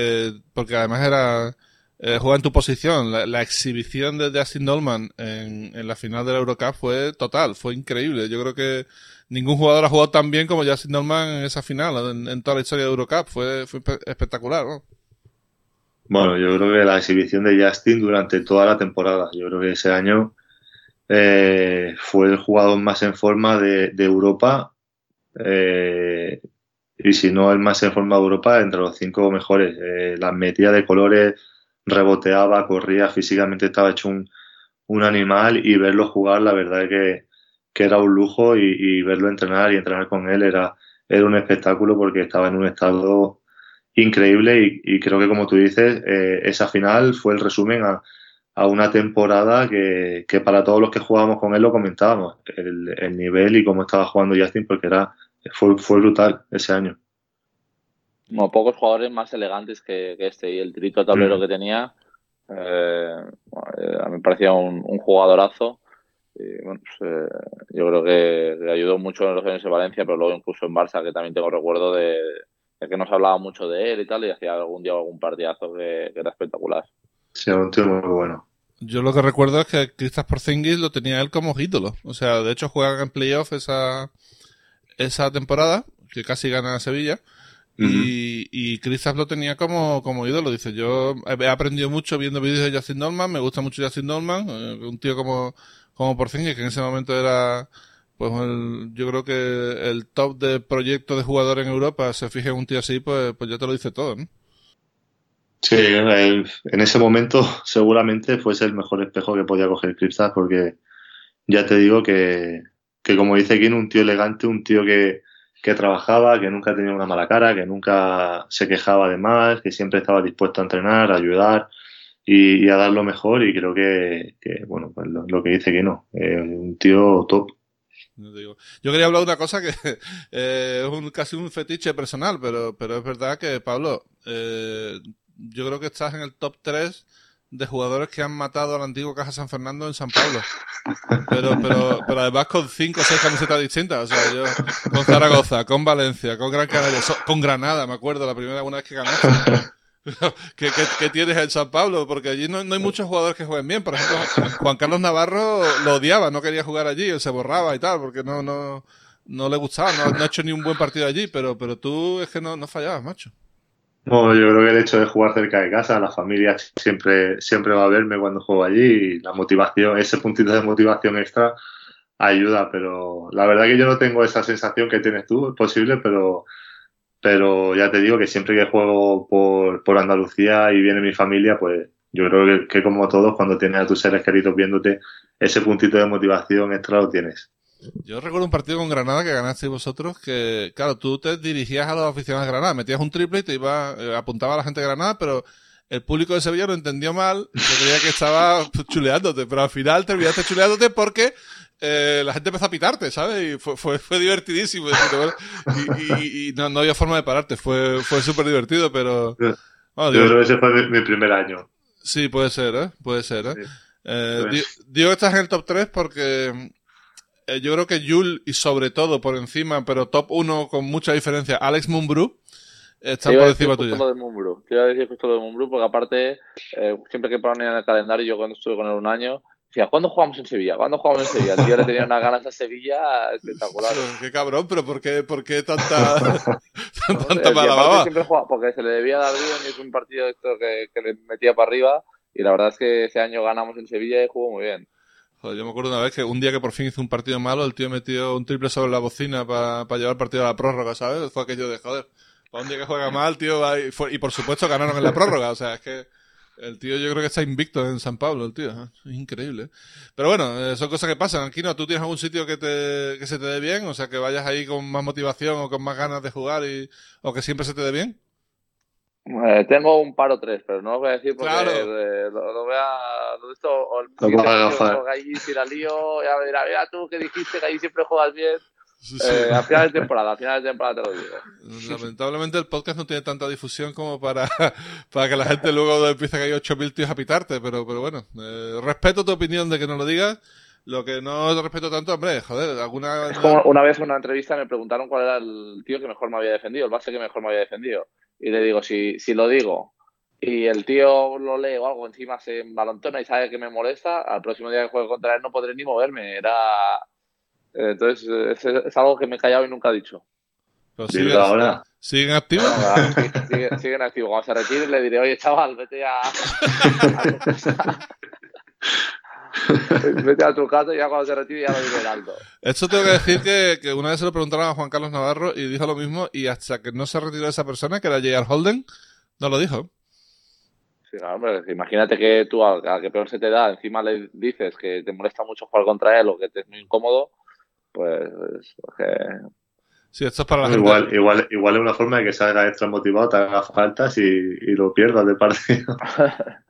porque además era eh, juega en tu posición. La, exhibición de Justin Dolman en, en, la final de la Eurocup fue total, fue increíble. Yo creo que ningún jugador ha jugado tan bien como Justin Dolman en esa final, en, toda la historia de Eurocup. Fue, fue espectacular, ¿no? Bueno, yo creo que la exhibición de Justin durante toda la temporada, yo creo que ese año eh, fue el jugador más en forma de, de Europa. Eh, y si no el más en forma de Europa, entre los cinco mejores. Eh, las metidas de colores, reboteaba, corría, físicamente estaba hecho un, un animal y verlo jugar, la verdad que, que era un lujo y, verlo entrenar y entrenar con él era, era un espectáculo porque estaba en un estado increíble y, creo que como tú dices, eh, esa final fue el resumen a, a una temporada que, que, para todos los que jugábamos con él lo comentábamos, el, el nivel y cómo estaba jugando Justin porque era, fue, fue brutal ese año como pocos jugadores más elegantes que, este. Y el tirito a tablero mm. que tenía, eh, eh, a mí me parecía un, jugadorazo. Y, bueno, pues, eh, yo creo que le ayudó mucho en los años de Valencia, pero luego incluso en Barça, que también tengo recuerdo de, que nos hablaba mucho de él y tal, y hacía algún día algún partidazo que, era espectacular. Sí, un tío muy bueno. Yo lo que recuerdo es que Cristas Porzingis lo tenía él como ídolo. O sea, de hecho juegan en playoff esa, esa temporada, que casi gana a Sevilla. Y, y lo tenía como, como ídolo. Dice, yo he aprendido mucho viendo vídeos de Justin Norman, me gusta mucho Justin Norman, eh, un tío como, como Porzingis, que en ese momento era, pues yo creo que el top de proyecto de jugador en Europa, se fije en un tío así, pues, pues ya te lo dice todo, ¿no? Sí, en ese momento seguramente fuese el mejor espejo que podía coger Kristaps, porque ya te digo que, que como dice aquí, un tío elegante, un tío que, que trabajaba, que nunca tenía una mala cara, que nunca se quejaba de más, que siempre estaba dispuesto a entrenar, a ayudar y, a dar lo mejor. Y creo que, bueno, pues lo, que dice que no, un tío top. Yo quería hablar de una cosa que eh, es un, casi un fetiche personal, pero, pero es verdad que, Pablo, eh, yo creo que estás en el top 3 de jugadores que han matado al antiguo Caja San Fernando en San Pablo. Pero, pero, pero además con cinco o seis camisetas distintas. O sea, yo con Zaragoza, con Valencia, con Gran Canaria, con Granada, me acuerdo, la primera una vez que ganaste. ¿Qué, qué, tienes en San Pablo? Porque allí no, no, hay muchos jugadores que jueguen bien. Por ejemplo, Juan Carlos Navarro lo odiaba, no quería jugar allí, él se borraba y tal, porque no, no, no le gustaba, no, no ha hecho ni un buen partido allí, pero, pero tú es que no, no fallabas, macho. No, yo creo que el hecho de jugar cerca de casa, la familia siempre, siempre va a verme cuando juego allí y la motivación, ese puntito de motivación extra ayuda, pero la verdad que yo no tengo esa sensación que tienes tú, es posible, pero, pero ya te digo que siempre que juego por, por Andalucía y viene mi familia, pues yo creo que, que como todos, cuando tienes a tus seres queridos viéndote, ese puntito de motivación extra lo tienes. Yo recuerdo un partido con Granada que ganasteis vosotros, que, claro, tú te dirigías a los aficionados de Granada, metías un triple y te iba, eh, apuntaba a la gente de Granada, pero el público de Sevilla lo entendió mal, y creía que estaba chuleándote, pero al final terminaste chuleándote porque eh, la gente empezó a pitarte, ¿sabes? Y fue, fue, fue divertidísimo. Y, y, no, no, había forma de pararte, fue, fue súper divertido, pero... Yo creo que ese fue mi, primer año. Sí, puede ser, ¿eh? Puede ser, ¿eh? eh digo que estás en el top 3 porque eh, yo creo que Yul y sobre todo por encima, pero top 1 con mucha diferencia, Alex Mumbrú, está por encima tuyo. Lo de Mumbrú. Te iba a decir justo lo de Mumbrú, porque aparte, eh, siempre que ponían en el calendario, yo cuando estuve con él un año, decía, ¿cuándo jugamos en Sevilla? ¿Cuándo jugamos en Sevilla? El tío le tenía unas ganas a Sevilla espectaculares. qué cabrón, pero ¿por qué, por qué tanta, tanta mala baba? porque se le debía dar bien y es un partido esto que, que le metía para arriba y la verdad es que ese año ganamos en Sevilla y jugó muy bien. Joder, yo me acuerdo una vez que un día que por fin hizo un partido malo, el tío metió un triple sobre la bocina para llevar el partido a la prórroga, ¿sabes? Fue aquello de, joder, para un día que juega mal, tío, va y, y por supuesto ganaron en la prórroga, o sea, es que el tío yo creo que está invicto en San Pablo, el tío, ¿eh? es increíble. Pero bueno, eh, son cosas que pasan. Aquí no, tú tienes algún sitio que, te, que se te dé bien, o sea, que vayas ahí con más motivación o con más ganas de jugar y, o que siempre se te dé bien. Eh, tengo un par o tres, pero no lo voy a decir porque eh, lo, lo, voy a. Lo esto, o el allí si la lío, ya me dirá, mira tú que dijiste que ahí siempre juegas bien. Eh, a final de temporada, a final de temporada te lo digo. Lamentablemente el podcast no tiene tanta difusión como para, para que la gente luego empiece a caer 8.000 tíos a pitarte, pero, pero bueno, eh, respeto tu opinión de que no lo digas. Lo que no respeto tanto, hombre, joder, alguna... Es como una vez en una entrevista me preguntaron cuál era el tío que mejor me había defendido, el base que mejor me había defendido. Y le digo, si, si lo digo y el tío lo lee o algo encima se balontona y sabe que me molesta, al próximo día que juegue contra él no podré ni moverme. Era... Entonces es, es algo que me he callado y nunca he dicho. Pero siguen, ahora. ¿Siguen activos? Bueno, va, sigue, sigue en activo. Cuando se retire le diré, oye chaval, vete a... vete a tu casa y ya cuando se retire ya lo diré en alto. Esto tengo que decir que, que una vez se lo preguntaron a Juan Carlos Navarro y dijo lo mismo y hasta que no se retiró esa persona, que era J.R. Holden, no lo dijo. Sí, claro, hombre, imagínate que tú al, al, que peor se te da, encima le dices que te molesta mucho jugar contra él o que te es muy incómodo, pues, pues que... Sí, esto es para la gente. Igual, igual, igual es una forma de que salga extra motivado, te haga faltas y, y lo pierdas de partido.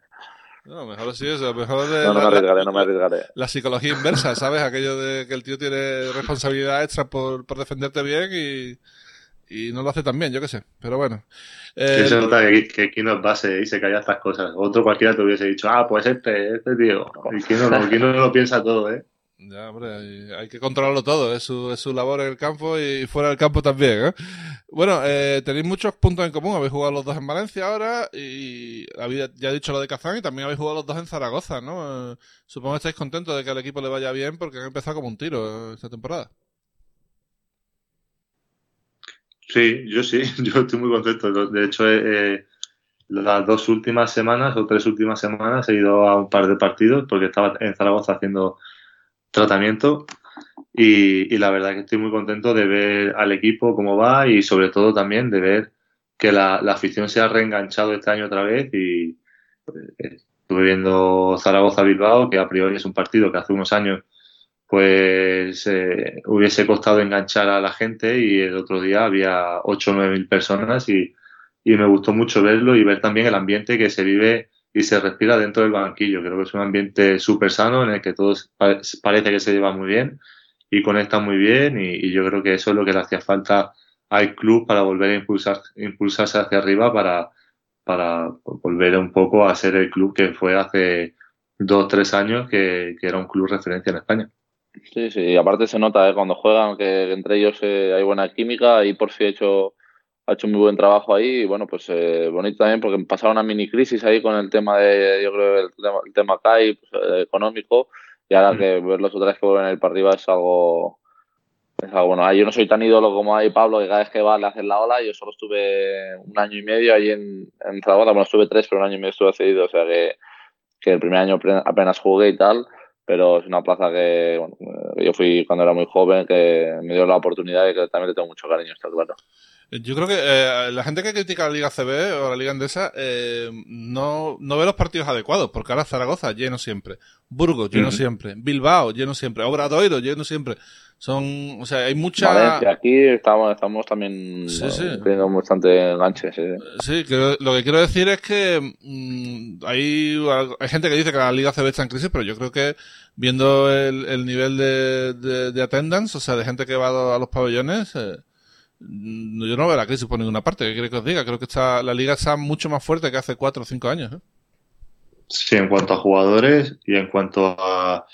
No, mejor así es, mejor de No, no me arriesgaré, no me arriesgaré. la psicología inversa, ¿sabes? Aquello de que el tío tiene responsabilidad extra por, por defenderte bien y, y no lo hace tan bien, yo qué sé. Pero bueno. Que Eh, se nota que, que Kino es base y se calla estas cosas. Otro cualquiera te hubiese dicho, ah, pues este, este tío. Y Kino no, Kino no lo piensa todo, ¿eh? Ya, hombre, hay, que controlarlo todo, es su, es su labor en el campo y fuera del campo también, ¿eh? Bueno, eh, tenéis muchos puntos en común, habéis jugado los dos en Valencia ahora y habéis ya dicho lo de Kazán y también habéis jugado los dos en Zaragoza, ¿no? Eh, supongo que estáis contentos de que al equipo le vaya bien porque han empezado como un tiro eh, esta temporada. Sí, yo sí, yo estoy muy contento. De hecho, eh, las dos últimas semanas o tres últimas semanas he ido a un par de partidos porque estaba en Zaragoza haciendo tratamiento y, la verdad que estoy muy contento de ver al equipo cómo va y sobre todo también de ver que la, afición se ha reenganchado este año otra vez y eh, estuve viendo Zaragoza-Bilbao, que a priori es un partido que hace unos años pues eh, hubiese costado enganchar a la gente y el otro día había 8 o 9 mil personas y me gustó mucho verlo y ver también el ambiente que se vive y se respira dentro del banquillo. Creo que es un ambiente súper sano en el que todos pa- parece que se lleva muy bien y conectan muy bien y, yo creo que eso es lo que le hacía falta al club para volver a impulsar, impulsarse hacia arriba para, para volver un poco a ser el club que fue hace dos, tres años que, que era un club referencia en España. Sí, sí, y aparte se nota ¿eh? cuando juegan que entre ellos eh, hay buena química y por si ha hecho, ha hecho muy buen trabajo ahí y bueno, pues eh, bonito también porque pasaron una mini crisis ahí con el tema de, yo creo, el tema, el tema CAI pues, eh, económico y ahora Mm. que verlos otra vez que vuelven a ir para arriba es algo, es algo bueno. Ah, Yo no soy tan ídolo como ahí Pablo, que cada vez que va le hacen la ola, yo solo estuve un año y medio ahí en, en Zaragoza, bueno, estuve tres, pero un año y medio estuve cedido, o sea que, que el primer año apenas jugué y tal pero es una plaza que bueno, eh, yo fui cuando era muy joven, que me dio la oportunidad y que también le tengo mucho cariño, está claro. Yo creo que eh, la gente que critica la Liga CB o la Liga Endesa eh, no, no ve los partidos adecuados, porque ahora Zaragoza lleno siempre, Burgos lleno siempre, Bilbao lleno siempre, Obradoiro lleno siempre. Son, o sea, hay mucha... Valencia, aquí estamos, estamos también Sí, sí. teniendo bastante enganche. Sí. Sí, que lo que quiero decir es que mm, hay, hay gente que dice que la Liga CB está en crisis, pero yo creo que viendo el, el nivel de, de, de attendance, o sea, de gente que va a los pabellones, eh, yo no veo la crisis por ninguna parte. ¿Qué quiere que os diga? Creo que está, la liga está mucho más fuerte que hace cuatro o cinco años. ¿eh? Sí, en cuanto a jugadores y en cuanto a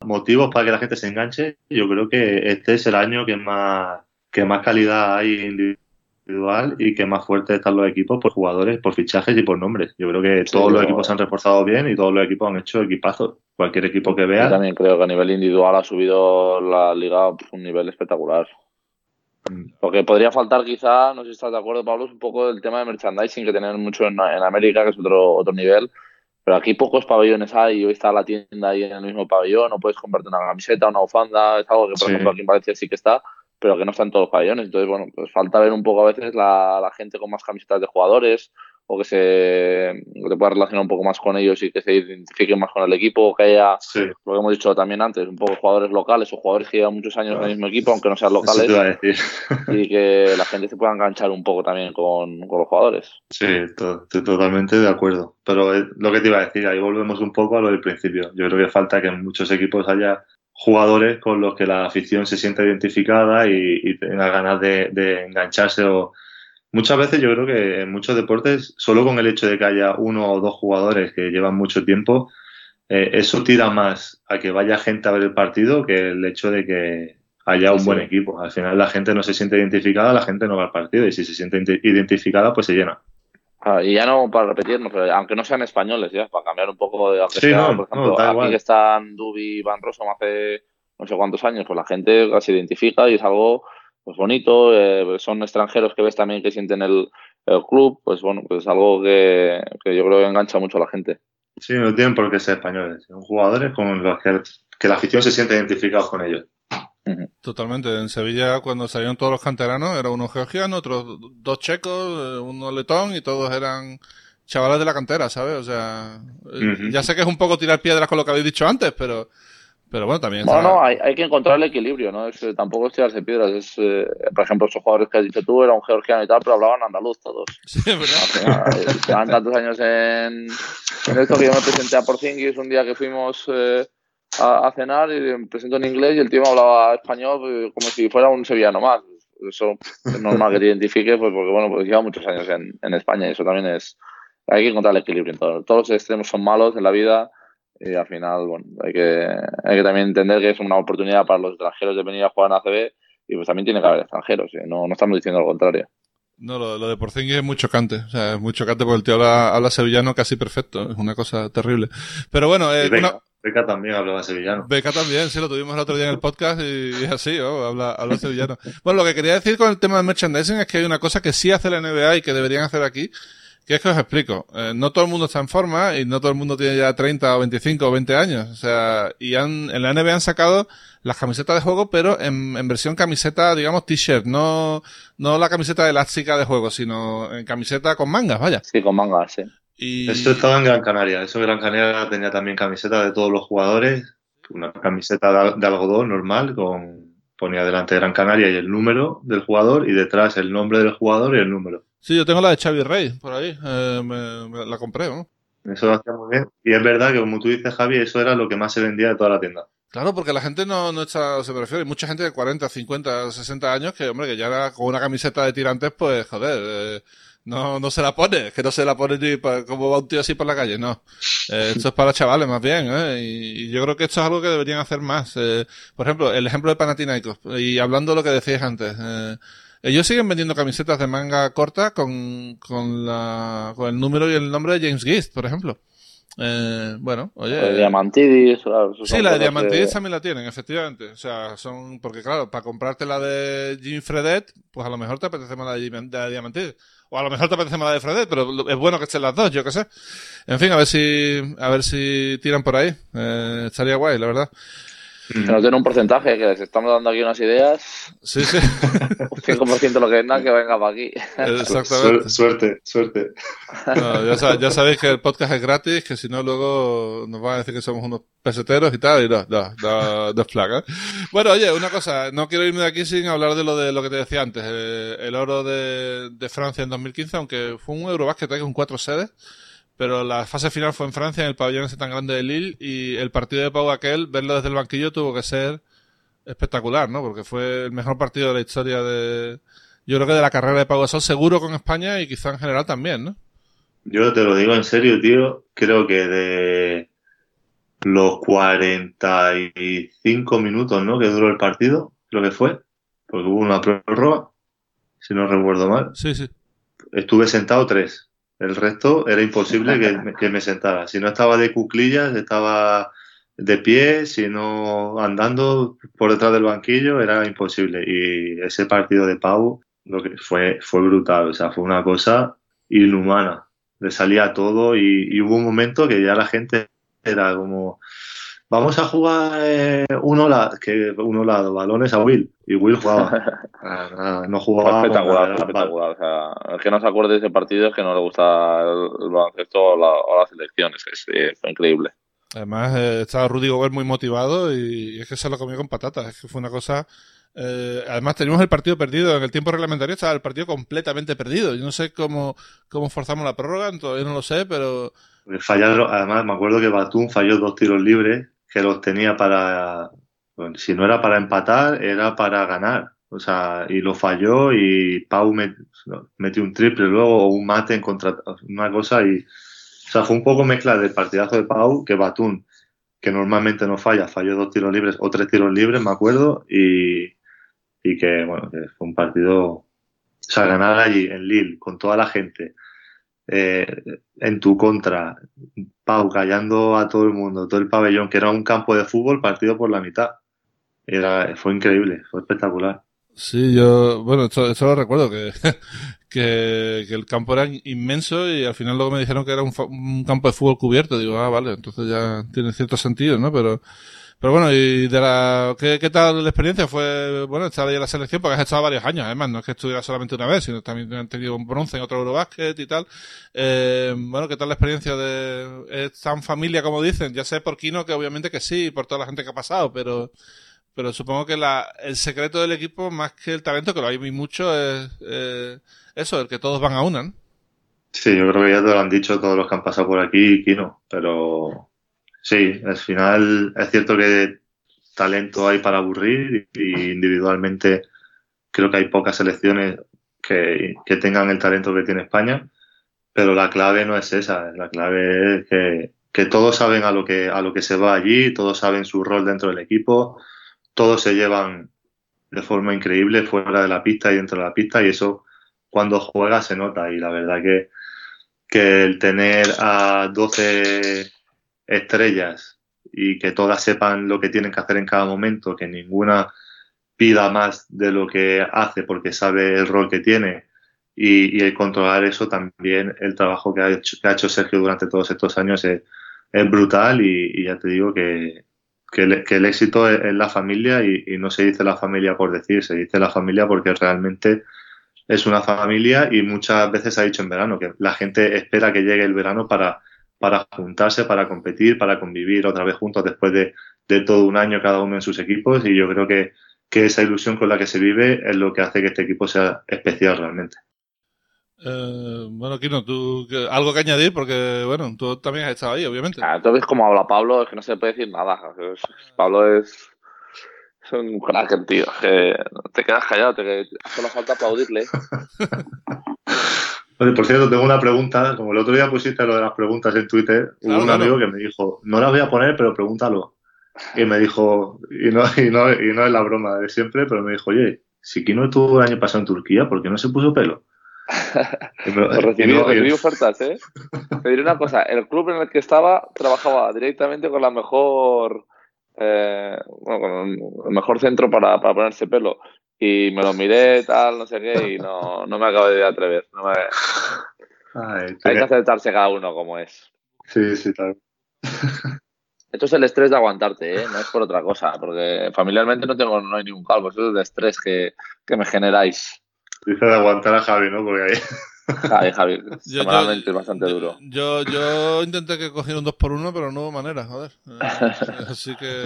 motivos para que la gente se enganche, yo creo que este es el año que más, que más calidad hay individual y que más fuerte están los equipos por jugadores, por fichajes y por nombres. Yo creo que Sí, todos los equipos se han reforzado bien y todos los equipos han hecho equipazos. Cualquier equipo que Yo vea, también creo que a nivel individual ha subido la liga un nivel espectacular. Mm. Lo que podría faltar quizá, no sé si estás de acuerdo Pablo, es un poco el tema de merchandising que tienen mucho en, en América, que es otro, otro nivel. pero aquí pocos pabellones hay, hoy está la tienda ahí en el mismo pabellón, no puedes comprarte una camiseta, una bufanda, es algo que por ejemplo aquí en Valencia sí que está, pero que no está en todos los pabellones. Entonces, bueno, pues falta ver un poco a veces la, la gente con más camisetas de jugadores, o que se te pueda relacionar un poco más con ellos y que se identifiquen más con el equipo, o que haya, lo que hemos dicho también antes, un poco jugadores locales o jugadores que llevan muchos años en el mismo equipo, aunque no sean locales, y que la gente se pueda enganchar un poco también con, los jugadores. Sí, estoy totalmente de acuerdo. Pero lo que te iba a decir, ahí volvemos un poco a lo del principio. Yo creo que falta que en muchos equipos haya jugadores con los que la afición se sienta identificada y, tenga ganas de, de engancharse o Muchas veces yo creo que en muchos deportes, solo con el hecho de que haya uno o dos jugadores que llevan mucho tiempo, eh, eso tira más a que vaya gente a ver el partido que el hecho de que haya un buen equipo. Al final la gente no se siente identificada, la gente no va al partido y si se siente identificada, pues se llena. Ah, y ya no para repetirnos, pero aunque no sean españoles, ya, para cambiar un poco de. Aunque sea, por ejemplo, aquí que están Dubi y Van Rossum hace no sé cuántos años, pues la gente se identifica y es algo pues bonito, eh, son extranjeros que ves también que sienten el, club, pues bueno, pues es algo que, yo creo que engancha mucho a la gente. Sí, no tienen por qué ser españoles, son jugadores con los que, la afición se siente identificada con ellos. Totalmente. En Sevilla, cuando salieron todos los canteranos, era uno georgiano, otros dos checos, eh, uno letón y todos eran chavales de la cantera, ¿sabes? O sea, eh, ya sé que es un poco tirar piedras con lo que habéis dicho antes, pero pero bueno, también. No, no, hay, hay, que encontrar el equilibrio, ¿no? Es, eh, tampoco es tirarse piedras. Es, eh, por ejemplo, esos jugadores que has dicho tú, era un georgiano y tal, pero hablaban andaluz todos. Sí, verdad. Llevan tantos años en, en, esto que yo me presenté a Porzingis un día que fuimos eh, a, cenar y me presento en inglés y el tío hablaba español como si fuera un sevillano más. Eso es normal que te identifique, pues porque, bueno, pues lleva muchos años en, en España y eso también es. Hay que encontrar el equilibrio en todo. Todos los extremos son malos en la vida y al final, bueno, hay que, hay que también entender que es una oportunidad para los extranjeros de venir a jugar en ACB y pues también tiene que haber extranjeros, ¿eh? no, no estamos diciendo lo contrario. No, lo, lo de Porzingis es muy chocante, o sea, es muy chocante porque el tío habla, sevillano casi perfecto, es una cosa terrible. Pero bueno, eh, Beca, también hablaba sevillano. Beca también, sí, lo tuvimos el otro día en el podcast y, es así, oh, habla, habla sevillano. Bueno, lo que quería decir con el tema del merchandising es que hay una cosa que sí hace la NBA y que deberían hacer aquí, ¿Qué es que os explico? Eh, no todo el mundo está en forma y no todo el mundo tiene ya 30 o 25 o 20 años. O sea, y han, en la NBA han sacado las camisetas de juego, pero en, en versión camiseta, digamos, t-shirt. No, no la camiseta elástica de juego, sino en camiseta con mangas, vaya. Sí, con mangas, sí. Y... Esto estaba en Gran Canaria. Eso Gran Canaria tenía también camiseta de todos los jugadores. Una camiseta de algodón normal con ponía delante Gran Canaria y el número del jugador y detrás el nombre del jugador y el número. Sí, yo tengo la de Xavi Rey por ahí, eh, me, la compré, ¿no? Eso lo hacía muy bien. Y es verdad que, como tú dices, Javi, eso era lo que más se vendía de toda la tienda. Claro, porque la gente no, no está, se prefiere. Hay mucha gente de 40, 50, 60 años que, hombre, que ya con una camiseta de tirantes, pues, joder, eh, no, no se la pone, que no se la pone ni para, como va un tío así por la calle, no. Eh, esto es para chavales más bien, ¿eh? Y, yo creo que esto es algo que deberían hacer más. Eh, por ejemplo, el ejemplo de Panathinaikos, y hablando de lo que decías antes, eh, ellos siguen vendiendo camisetas de manga corta con, con, la, con el número y el nombre de James Gist, por ejemplo. Eh, bueno, oye. La de Diamantidis. Sí, la de Diamantidis también la tienen, efectivamente. O sea, son. Porque, claro, para comprarte la de Jim Fredet, pues a lo mejor te apetece más la de, de Diamantidis. O a lo mejor te apetece más la de Fredet, pero es bueno que estén las dos, yo qué sé. En fin, a ver si, a ver si tiran por ahí. Eh, estaría guay, la verdad. Que nos den un porcentaje, que les estamos dando aquí unas ideas. Sí, sí. Un 5% lo que es nada, que venga para aquí. Exactamente. Suerte, suerte. ya, sabéis que el podcast es gratis, que si no luego nos van a decir que somos unos peseteros y tal, y no, no, no, no es plaga. Bueno, oye, una cosa, no quiero irme de aquí sin hablar de lo de lo que te decía antes, eh, el oro de, de Francia en 2015, aunque fue un Eurobasket con cuatro sedes pero la fase final fue en Francia, en el pabellón ese tan grande de Lille, y el partido de Pau aquel, verlo desde el banquillo tuvo que ser espectacular, ¿no? Porque fue el mejor partido de la historia de, yo creo que de la carrera de Pau Gasol, seguro con España y quizá en general también, ¿no? Yo te lo digo en serio, tío, creo que de los 45 minutos, ¿no? Que duró el partido, creo que fue, porque hubo una prórroga, si no recuerdo mal. Sí, sí. Estuve sentado tres. El resto era imposible que, me sentara. Si no estaba de cuclillas, estaba de pie, si no andando por detrás del banquillo, era imposible. Y ese partido de Pau lo que fue, fue brutal. O sea, fue una cosa inhumana. le salía todo y, hubo un momento que ya la gente era como, vamos a jugar eh, uno la, que uno la balones a Will y Will jugaba. Ah, no jugaba. Espectacular, espectacular. O sea, el que no se acuerde de ese partido es que no le gusta el, baloncesto o, las elecciones. Es, fue increíble. Además, eh, estaba Rudy Gobert muy motivado y, es que se lo comió con patatas. Es que fue una cosa. Eh, además, teníamos el partido perdido. En el tiempo reglamentario estaba el partido completamente perdido. Yo no sé cómo, cómo forzamos la prórroga, todavía no lo sé, pero. Fallaron, además, me acuerdo que Batum falló dos tiros libres que los tenía para. si no era para empatar, era para ganar. O sea, y lo falló y Pau metió un triple luego o un mate en contra una cosa y o sea, fue un poco mezcla del partidazo de Pau que Batún, que normalmente no falla, falló dos tiros libres o tres tiros libres, me acuerdo, y, y que, bueno, que fue un partido, o sea, ganar allí en Lille con toda la gente eh, en tu contra, Pau callando a todo el mundo, todo el pabellón, que era un campo de fútbol partido por la mitad. Era, fue increíble, fue espectacular. Sí, yo, bueno, esto, lo recuerdo, que, que, el campo era inmenso y al final luego me dijeron que era un, campo de fútbol cubierto. Digo, ah, vale, entonces ya tiene cierto sentido, ¿no? Pero, pero bueno, y de la, ¿qué, qué tal la experiencia? Fue, bueno, estar ahí en la selección porque has estado varios años, además, no es que estuviera solamente una vez, sino también han tenido un bronce en otro Eurobasket y tal. Eh, bueno, ¿qué tal la experiencia de, es tan familia como dicen? Ya sé por Kino que obviamente que sí, por toda la gente que ha pasado, pero, pero supongo que la, el secreto del equipo, más que el talento, que lo hay mucho, es eso, el que todos van a una. Sí, yo creo que ya te lo han dicho todos los que han pasado por aquí, Kino, pero sí, al final es cierto que talento hay para aburrir y individualmente creo que hay pocas selecciones que, que tengan el talento que tiene España, pero la clave no es esa, la clave es que, que todos saben a lo que, a lo que se va allí, todos saben su rol dentro del equipo, todos se llevan de forma increíble fuera de la pista y dentro de la pista y eso cuando juega se nota y la verdad que, que el tener a 12 estrellas y que todas sepan lo que tienen que hacer en cada momento, que ninguna pida más de lo que hace porque sabe el rol que tiene y, y el controlar eso también, el trabajo que ha hecho, que ha hecho Sergio durante todos estos años es, brutal y, y, ya te digo que, que el, éxito es, la familia y, no se dice la familia por decir, se dice la familia porque realmente es una familia y muchas veces ha dicho en verano que la gente espera que llegue el verano para, para juntarse, para competir, para convivir otra vez juntos después de, todo un año cada uno en sus equipos y yo creo que, que esa ilusión con la que se vive es lo que hace que este equipo sea especial realmente. Eh, bueno, Kino, tú algo que añadir porque, bueno, tú también has estado ahí, obviamente. Ah, tú ves cómo habla Pablo, es que no se puede decir nada. Pablo es, es un crack, tío. Que te quedas callado, te solo falta aplaudirle. Oye, por cierto, tengo una pregunta. Como el otro día pusiste lo de las preguntas en Twitter, hubo un amigo que me dijo, no las voy a poner, pero pregúntalo. Y me dijo, y no, y no, y no es la broma de siempre, pero me dijo, oye, si Kino estuvo el año pasado en Turquía, ¿por qué no se puso pelo? recibí, ofertas, ¿eh? Te diré una cosa, el club en el que estaba trabajaba directamente con la mejor, eh, bueno, con el mejor centro para, para, ponerse pelo. Y me lo miré, tal, no sé qué, y no, no me acabo de atrever. No me... Hay que aceptarse cada uno como es. Sí, sí, tal. Esto es el estrés de aguantarte, ¿eh? no es por otra cosa, porque familiarmente no tengo no hay ningún calvo, eso es el estrés que, que me generáis. Dice de aguantar a Javi, ¿no? Porque ahí... Javi, Javi, semanalmente es bastante duro. Yo, yo intenté que cogiera un 2 por 1 pero no hubo manera, joder. Eh, así que...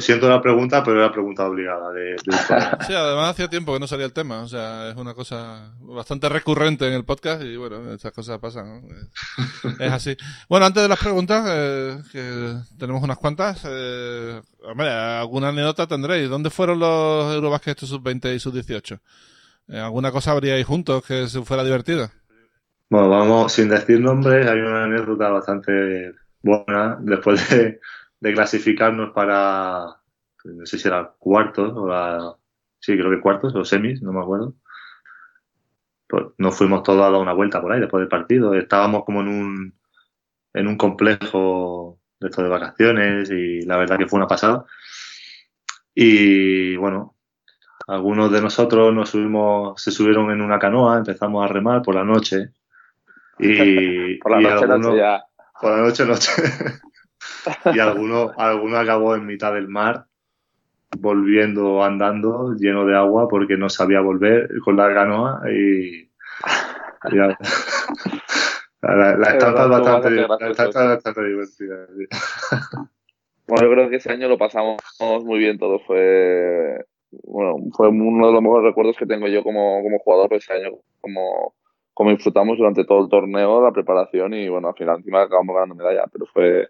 siento, la pregunta, pero era pregunta obligada. De, sí, además hacía tiempo que no salía el tema. O sea, es una cosa bastante recurrente en el podcast y bueno, estas cosas pasan. Es, así. Bueno, antes de las preguntas, eh, que tenemos unas cuantas, eh, hombre, alguna anécdota tendréis. ¿Dónde fueron los Eurobasket sub-20 y sub-18? Eh, ¿Alguna cosa habríais juntos que se fuera divertida? Bueno, vamos, sin decir nombres, hay una anécdota bastante buena después de de clasificarnos para, no sé si era cuartos o la, sí, creo que cuartos o semis, no me acuerdo. Pues nos fuimos todos a dar una vuelta por ahí después del partido. Estábamos como en un, en un complejo de esto de vacaciones y la verdad que fue una pasada. Y bueno, algunos de nosotros nos subimos, se subieron en una canoa, empezamos a remar por la noche Y, por la noche, noche ya. Por la noche, noche. y alguno, alguno acabó en mitad del mar, volviendo andando, lleno de agua, porque no sabía volver con la canoa y. la, la, estampa es bastante, la bastante divertida. Bueno, yo creo que ese año lo pasamos muy bien todo. Fue bueno, fue uno de los mejores recuerdos que tengo yo como, como jugador ese año, como, como disfrutamos durante todo el torneo, la preparación y bueno, al final encima acabamos ganando medalla, pero fue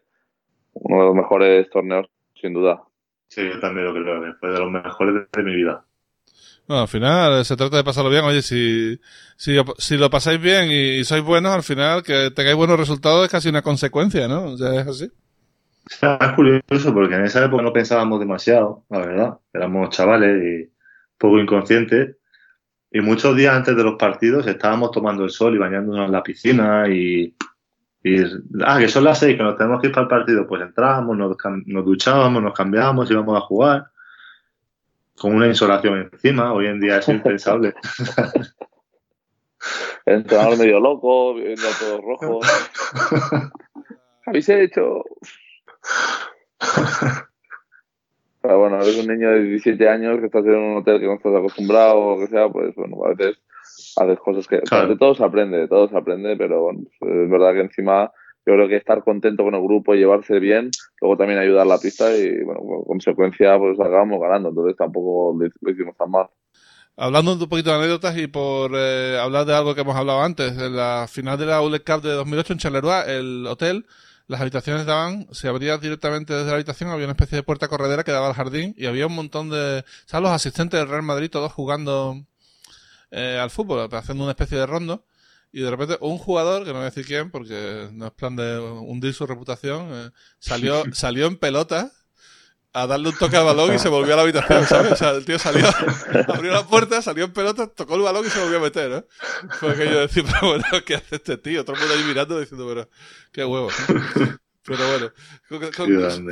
uno de los mejores torneos, sin duda. Sí, yo también lo creo, fue de los mejores de, mi vida. Bueno, al final se trata de pasarlo bien. Oye, si, si, si lo pasáis bien y, sois buenos, al final que tengáis buenos resultados es casi una consecuencia, ¿no? O sea, es así. Es curioso porque en esa época no pensábamos demasiado, la verdad. Éramos chavales y poco inconscientes. Y muchos días antes de los partidos estábamos tomando el sol y bañándonos en la piscina y, ah, que son las seis, que nos tenemos que ir para el partido. Pues entrábamos, nos, nos duchábamos, nos cambiábamos, íbamos a jugar con una insolación encima. Hoy en día es impensable. Entrenador medio loco, viendo todo rojo. Habéis hecho pero bueno, eres un niño de 17 años que estás en un hotel que no estás acostumbrado o lo que sea, pues bueno, a veces haces cosas que... De todo se aprende, de todo se aprende, pero bueno, pues, es verdad que encima yo creo que estar contento con el grupo llevarse bien, luego también ayudar la pista y bueno, con consecuencia pues acabamos ganando, entonces tampoco lo hicimos tan mal. Hablando un poquito de anécdotas y por eh, hablar de algo que hemos hablado antes, en la final de la ULED Cup de 2008 en Charleroi, el hotel las habitaciones daban, se abría directamente desde la habitación, había una especie de puerta corredera que daba al jardín y había un montón de, ¿sabes? Los asistentes del Real Madrid todos jugando eh, al fútbol, haciendo una especie de rondo. Y de repente un jugador, que no voy a decir quién, porque no es plan de hundir su reputación, eh, salió, salió en pelota a darle un toque al balón y se volvió a la habitación, ¿sabes? O sea, el tío salió, abrió la puerta, salió en pelota, tocó el balón y se volvió a meter, ¿eh? Fue aquello de decir, pero bueno, ¿qué hace este tío? Todo el mundo ahí mirando diciendo, pero, qué huevo. Pero bueno,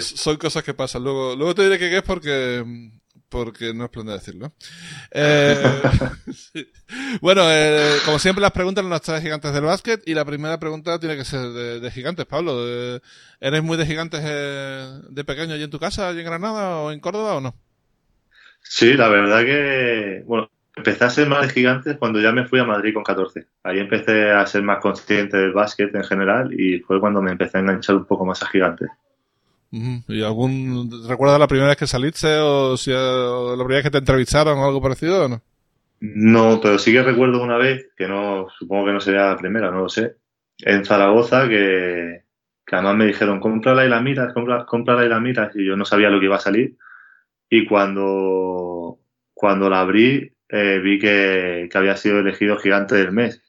son cosas que pasan. Luego, luego te diré que qué es porque porque no es plan de decirlo. Eh, Bueno, eh, como siempre las preguntas las tres gigantes del básquet y la primera pregunta tiene que ser de, gigantes, Pablo. ¿Eres muy de gigantes eh, de pequeño allí en tu casa, allí en Granada o en Córdoba o no? Sí, la verdad que, bueno, empecé a ser más de gigantes cuando ya me fui a Madrid con 14. Ahí empecé a ser más consciente del básquet en general y fue cuando me empecé a enganchar un poco más a gigantes. ¿Y algún recuerdas la primera vez que saliste o si la primera vez que te entrevistaron o algo parecido o no? No, pero sí que recuerdo una vez, que no, supongo que no sería la primera, no lo sé, en Zaragoza que, además me dijeron, cómprala y la miras, cómprala, y la miras, y yo no sabía lo que iba a salir. Y cuando, cuando la abrí, eh, vi que, había sido elegido gigante del mes.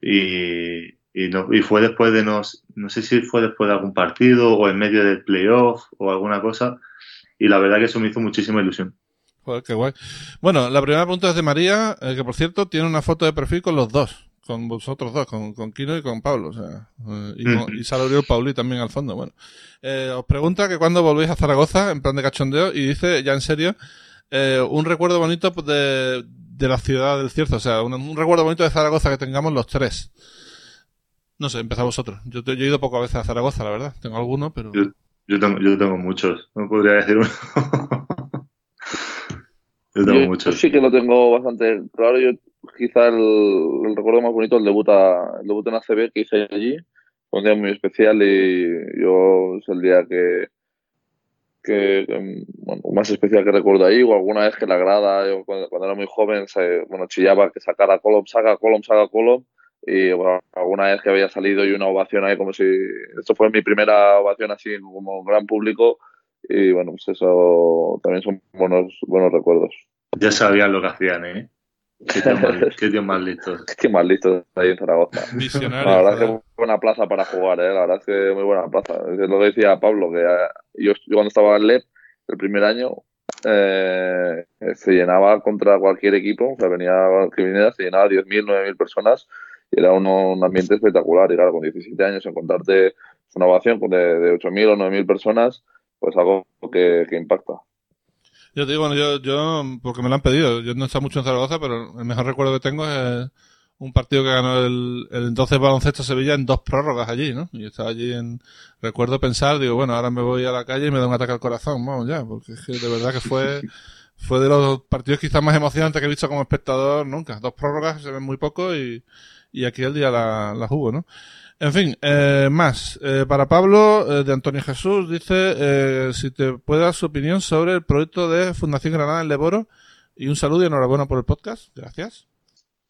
Y, y, no, y fue después de, nos, no sé si fue después de algún partido o en medio del playoff o alguna cosa. Y la verdad que eso me hizo muchísima ilusión. Joder, qué guay. Bueno, la primera pregunta es de María, eh, que por cierto tiene una foto de perfil con los dos, con vosotros dos, con, con Kino y con Pablo, o sea, eh, y, con, y Pauli Pauli también al fondo. Bueno, eh, os pregunta que cuando volvéis a Zaragoza, en plan de cachondeo, y dice, ya en serio, un recuerdo bonito de, de la ciudad del cierto, o sea, un recuerdo bonito de Zaragoza que tengamos los tres. No sé, empezá vosotros. Yo, he ido poco a veces a Zaragoza, la verdad. Tengo alguno, pero... Yo, yo, tengo, yo tengo muchos. No podría decir uno. yo tengo muchos. Yo sí que lo tengo bastante claro. Yo quizá el, recuerdo más bonito el debut, a, el debut en ACB que hice allí. Fue un día muy especial y yo es el día que, que bueno, más especial que recuerdo ahí, o alguna vez que la grada, yo cuando, era muy joven, se, bueno, chillaba que sacara Colom, saca Colom, saca Colom, y bueno, alguna vez que había salido y una ovación ahí como si esto fue mi primera ovación así como gran público y bueno pues eso también son buenos buenos recuerdos. Ya sabían lo que hacían eh qué tío más, listo qué tío más listo ahí en Zaragoza. La verdad es que muy buena plaza para jugar eh la verdad es que muy buena plaza. Es lo que decía Pablo que eh, yo, cuando estaba en LEP el primer año eh, se llenaba contra cualquier equipo, o sea, venía que viniera, se llenaba 10.000, 9.000 personas era un ambiente espectacular. Y claro, con 17 años encontrarte una ovación de, de 8.000 o 9.000 personas, pues algo que, impacta. Yo te digo, bueno, yo, yo, porque me lo han pedido, yo no he estado mucho en Zaragoza, pero el mejor recuerdo que tengo es un partido que ganó el, el entonces baloncesto Sevilla en dos prórrogas allí, ¿no? Y estaba allí en, recuerdo pensar, digo, bueno, ahora me voy a la calle y me da un ataque al corazón, vamos ya, porque es que de verdad que fue, fue de los partidos quizás más emocionantes que he visto como espectador nunca. Dos prórrogas se ven muy poco y, y aquí el día la, hubo, ¿no? En fin, eh, más. Eh, para Pablo, eh, de Antonio Jesús, dice eh, si te puede dar su opinión sobre el proyecto de Fundación Granada en Leboro. Y un saludo y enhorabuena por el podcast. Gracias.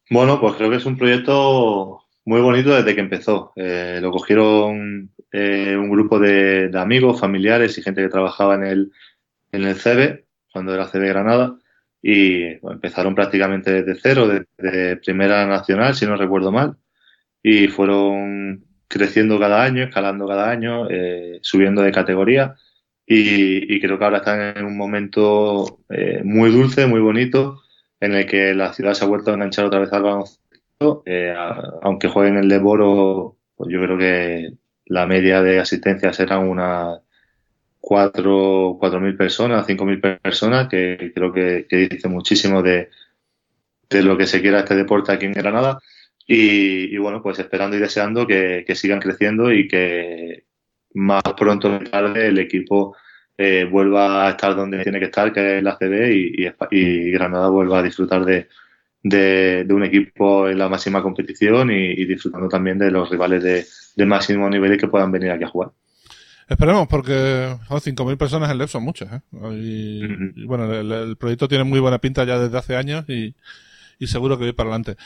Bueno, pues creo que es un proyecto muy bonito desde que empezó. Lo cogieron un grupo de, amigos, familiares y gente que trabajaba en el, en el cuando era CB Granada, y empezaron prácticamente desde cero, desde Primera Nacional, si no recuerdo mal, y fueron creciendo cada año, escalando cada año, eh, subiendo de categoría. Y, creo que ahora están en un momento eh, muy dulce, muy bonito, en el que la ciudad se ha vuelto a enganchar otra vez al baloncesto. Eh, aunque jueguen el Leboro, pues yo creo que la media de asistencia será unas cuatro mil personas, cinco mil personas, que creo que, dice muchísimo de, de lo que se quiera este deporte aquí en Granada. Y, bueno, pues esperando y deseando que, sigan creciendo y que, más pronto o tarde el equipo eh, vuelva a estar donde tiene que estar, que es la CB, y, y, Granada vuelva a disfrutar de, de, un equipo en la máxima competición y, y disfrutando también de los rivales de, de, máximo nivel que puedan venir aquí a jugar. Esperemos, porque oh, 5.000 personas en LEP son muchas. ¿eh? Y, uh -huh. y bueno, el, el, proyecto tiene muy buena pinta ya desde hace años y, y seguro que va para adelante.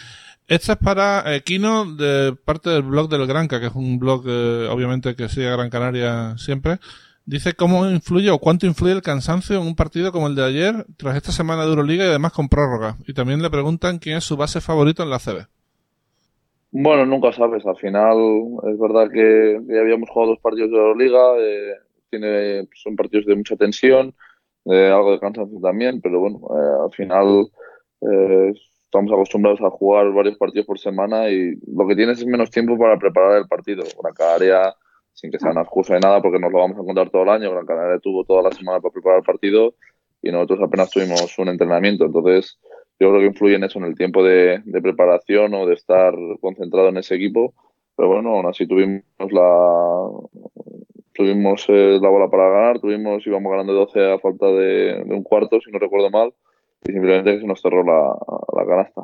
Esta es para eh, Kino de parte del blog del Granca, que es un blog eh, obviamente que sigue a Gran Canaria siempre. Dice cómo influye o cuánto influye el cansancio en un partido como el de ayer, tras esta semana de Euroliga y además con prórroga. Y también le preguntan quién es su base favorito en la CB. Bueno, nunca sabes. Al final es verdad que ya habíamos jugado dos partidos de Euroliga. Eh, tiene, son partidos de mucha tensión, de algo de cansancio también, pero bueno, eh, al final eh, estamos acostumbrados a jugar varios partidos por semana y lo que tienes es menos tiempo para preparar el partido. Gran Canaria, sin que sea una excusa de nada, porque nos lo vamos a encontrar todo el año, Gran Canaria tuvo toda la semana para preparar el partido y nosotros apenas tuvimos un entrenamiento. Entonces, yo creo que influye en eso, en el tiempo de, preparación o de estar concentrado en ese equipo. Pero bueno, aún así tuvimos la tuvimos eh, la bola para ganar, tuvimos íbamos ganando 12 a falta de, un cuarto, si no recuerdo mal y simplemente se nos cerró la, canasta.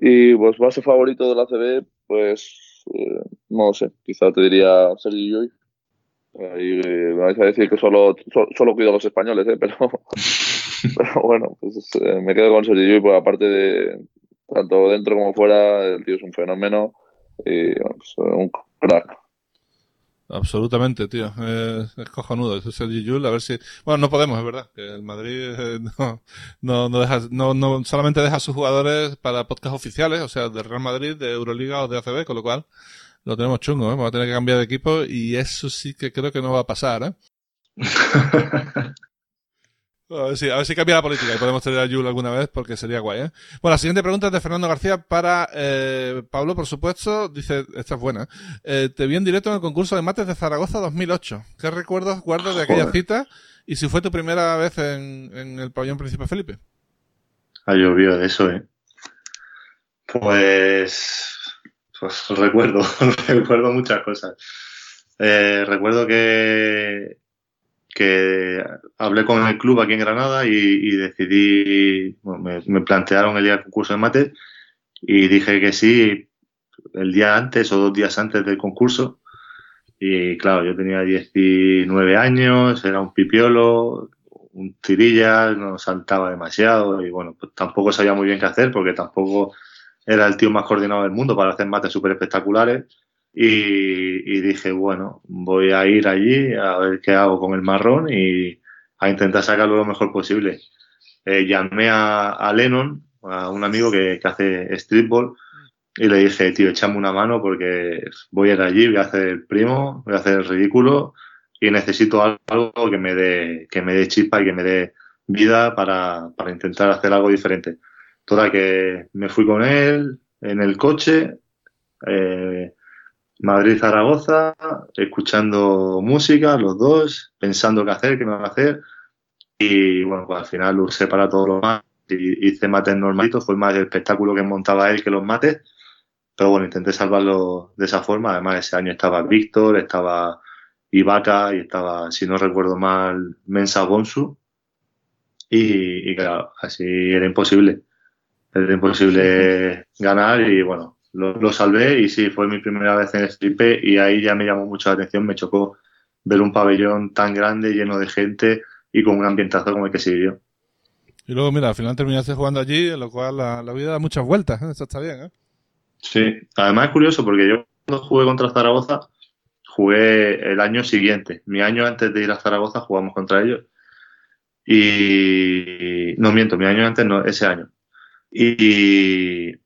Y pues base favorito de la CB, pues eh, no sé, quizá te diría Sergi Llull. Y eh, me vais a decir que solo, solo, solo cuido a los españoles, ¿eh? pero, pero bueno, pues eh, me quedo con Sergi Llull, porque aparte de tanto dentro como fuera, el tío es un fenómeno y bueno, pues, un crack. Absolutamente, tío. Eh, es cojonudo. Eso es el Gijul. A ver si. Bueno, no podemos, es verdad. Que el Madrid eh, no, no, no, deja, no, no solamente deja a sus jugadores para podcast oficiales, o sea, de Real Madrid, de Euroliga o de ACB, con lo cual lo tenemos chungo, ¿eh? Vamos a tener que cambiar de equipo y eso sí que creo que no va a pasar, ¿eh? A ver, si, a ver si cambia la política y podemos tener a Yul alguna vez porque sería guay, ¿eh? Bueno, la siguiente pregunta es de Fernando García para eh, Pablo, por supuesto. Dice, esta es buena. Eh, te vi en directo en el concurso de mates de Zaragoza 2008. ¿Qué recuerdos guardas de aquella Joder. cita? Y si fue tu primera vez en, en el pabellón Príncipe Felipe. Ha llovido de eso, ¿eh? Pues, pues recuerdo, recuerdo muchas cosas. Eh, recuerdo que que hablé con el club aquí en Granada y, decidí, me, plantearon el día del concurso de mate y dije que sí el día antes o dos días antes del concurso. Y claro, yo tenía 19 años, era un pipiolo, un tirilla, no saltaba demasiado y bueno, pues tampoco sabía muy bien qué hacer porque tampoco era el tío más coordinado del mundo para hacer mates súper espectaculares y, dije, bueno, voy a ir allí a ver qué hago con el marrón y a intentar sacarlo lo mejor posible. Eh, llamé a, a, Lennon, a un amigo que, que, hace streetball, y le dije, tío, échame una mano porque voy a ir allí, voy a hacer el primo, voy a hacer el ridículo y necesito algo que me dé, que me dé chispa y que me dé vida para, para intentar hacer algo diferente. Toda que me fui con él en el coche, eh, Madrid-Zaragoza, escuchando música, los dos, pensando qué hacer, qué no hacer. Y bueno, pues al final lo usé para todo lo más. Y hice mates normalitos, fue más el espectáculo que montaba él que los mates. pero bueno, intenté salvarlo de esa forma. Además, ese año estaba Víctor, estaba Ibaka y estaba, si no recuerdo mal, Mensa Bonsu. Y, claro, así era imposible. Era imposible ganar y bueno, lo, salvé y sí, fue mi primera vez en Stripe y ahí ya me llamó mucho la atención, me chocó ver un pabellón tan grande, lleno de gente y con un ambientazo como el que se vivió. Y luego, mira, al final terminaste jugando allí, en lo cual la, vida da muchas vueltas, ¿eh? eso está bien, ¿eh? Sí, además es curioso porque yo cuando jugué contra Zaragoza, jugué el año siguiente. Mi año antes de ir a Zaragoza jugamos contra ellos. Y no miento, mi año antes no, ese año. Y,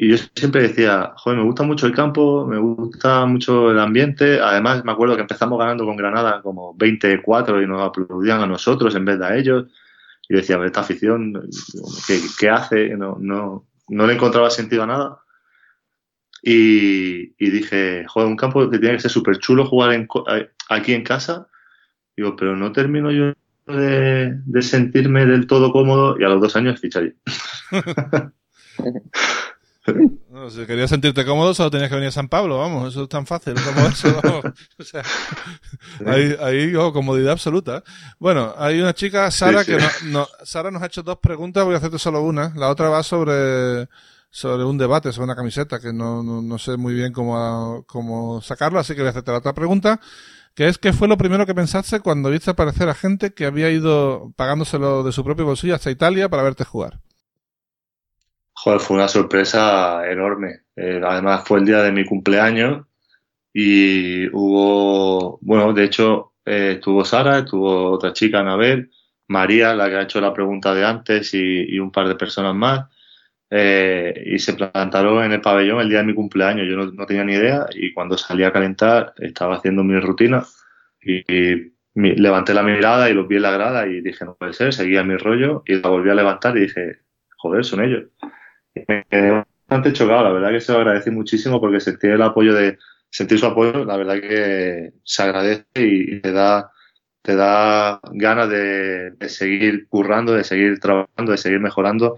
y yo siempre decía, joder, me gusta mucho el campo, me gusta mucho el ambiente. Además, me acuerdo que empezamos ganando con Granada como 24 y nos aplaudían a nosotros en vez de a ellos. Y decía, esta afición, ¿qué, qué hace? No, no, no le encontraba sentido a nada. Y, dije, joder, un campo que tiene que ser súper chulo jugar aquí en casa. Digo, pero no termino yo de, sentirme del todo cómodo y a los dos años fiché si querías sentirte cómodo, solo tenías que venir a San Pablo, vamos, eso es tan fácil como eso, O sea, ahí, oh, comodidad absoluta. Bueno, hay una chica, Sara, que no, Sara nos ha hecho dos preguntas, voy a hacerte solo una. La otra va sobre sobre un debate, sobre una camiseta, que no, no, sé muy bien cómo, cómo sacarlo, así que voy a hacerte la otra pregunta, que es ¿qué fue lo primero que pensaste cuando viste aparecer a gente que había ido pagándoselo de su propio bolsillo hasta Italia para verte jugar? Fue una sorpresa enorme. Eh, además fue el día de mi cumpleaños y hubo, bueno, de hecho eh, estuvo Sara, estuvo otra chica, Anabel, María, la que ha hecho la pregunta de antes y un par de personas más. Eh, y se plantaron en el pabellón el día de mi cumpleaños. Yo no, tenía ni idea y cuando salí a calentar estaba haciendo mi rutina y, levanté la mirada y los vi en la grada y dije, no puede ser, seguía mi rollo y la volví a levantar y dije, joder, son ellos. Me quedé bastante chocado, la verdad que se lo agradecí muchísimo porque sentí el apoyo de, sentir su apoyo, la verdad que se agradece y te da te da ganas de, de seguir currando, de seguir trabajando, de seguir mejorando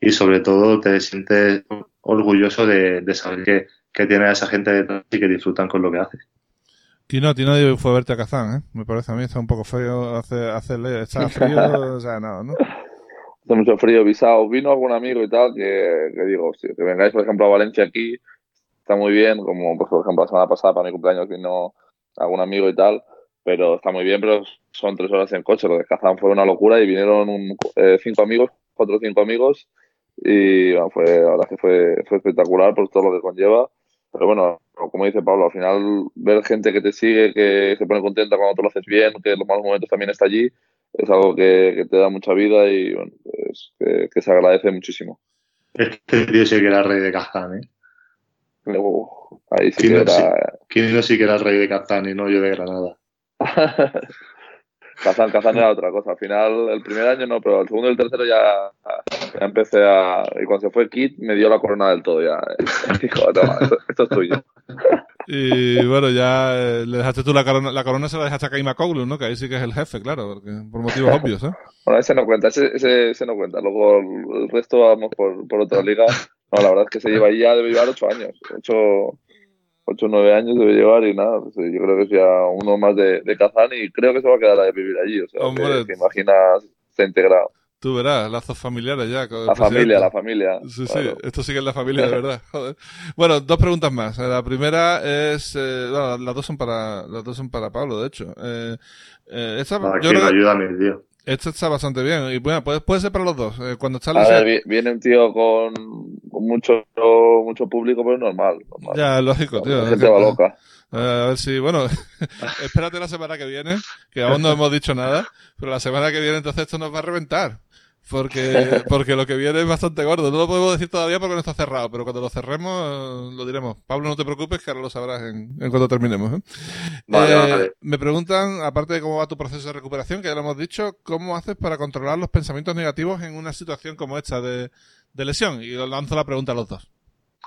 y sobre todo te sientes orgulloso de, saber que, que tienes a esa gente detrás y que disfrutan con lo que haces. Tino, Tino fue a verte a Kazán, ¿eh? Me parece a mí, está un poco frío, hace, hace, está frío, o sea, no, ¿no? Hace mucho frío, visado. Vino algún amigo y tal que, que digo, si que vengáis, por ejemplo, a Valencia aquí, está muy bien, como pues, por ejemplo la semana pasada para mi cumpleaños vino algún amigo y tal, pero está muy bien, pero son tres horas en coche. Lo de Kazán fue una locura y vinieron eh, cinco amigos, cuatro o cinco amigos, y bueno, fue, la verdad que fue, fue espectacular por todo lo que conlleva. Pero bueno, como dice Pablo, al final ver gente que te sigue, que se pone contenta cuando tú lo haces bien, que en los malos momentos también está allí, es algo que, te da mucha vida y bueno, pues, que, se agradece muchísimo. Este tío sí que era rey de Kazán, ¿eh? ahí sí que era... ¿Quién no sí que era rey de Kazán y no yo de Granada? Kazán, Kazán era otra cosa. Al final, el primer año no, pero el segundo y el tercero ya, empecé a. Y cuando se fue Kit, me dio la corona del todo. Ya dijo, esto, es tuyo. Y bueno, ya eh, le dejaste tú la corona, la corona se la dejaste a Kaima Koglu, ¿no? Que ahí sí que es el jefe, claro, porque, por motivos obvios, ¿eh? Bueno, ese no cuenta, ese, ese, no cuenta. Luego el resto vamos por, por otra liga. No, la verdad es que se lleva ahí ya, debe llevar ocho años. Ocho, 8 o 9 años debe llevar y nada, pues, yo creo que es ya uno más de, de Kazán y creo que se va a quedar a vivir allí, o sea, Hombre, que, imaginas, se ha integrado. Tú verás, lazos familiares ya. la familia, la familia. Sí, sí, esto sigue en la familia, de verdad. Joder. Bueno, dos preguntas más. La primera es, eh, las dos son para, las dos son para Pablo, de hecho. Eh, eh yo ayúdame, tío. Esto está bastante bien. Y bueno, puede, puede ser para los dos. Eh, cuando está a ver, viene un tío con, con, mucho, mucho público, pero normal. normal. Ya, lógico, tío. La gente va loca. Eh, a ver si, bueno, espérate la semana que viene, que aún no hemos dicho nada, pero la semana que viene entonces esto nos va a reventar. Porque, porque lo que viene es bastante gordo. No lo podemos decir todavía porque no está cerrado, pero cuando lo cerremos lo diremos. Pablo, no te preocupes, que ahora lo sabrás en, en cuando terminemos. ¿eh? eh me preguntan, aparte de cómo va tu proceso de recuperación, que ya lo hemos dicho, ¿cómo haces para controlar los pensamientos negativos en una situación como esta de, de lesión? Y lanzo la pregunta a los dos.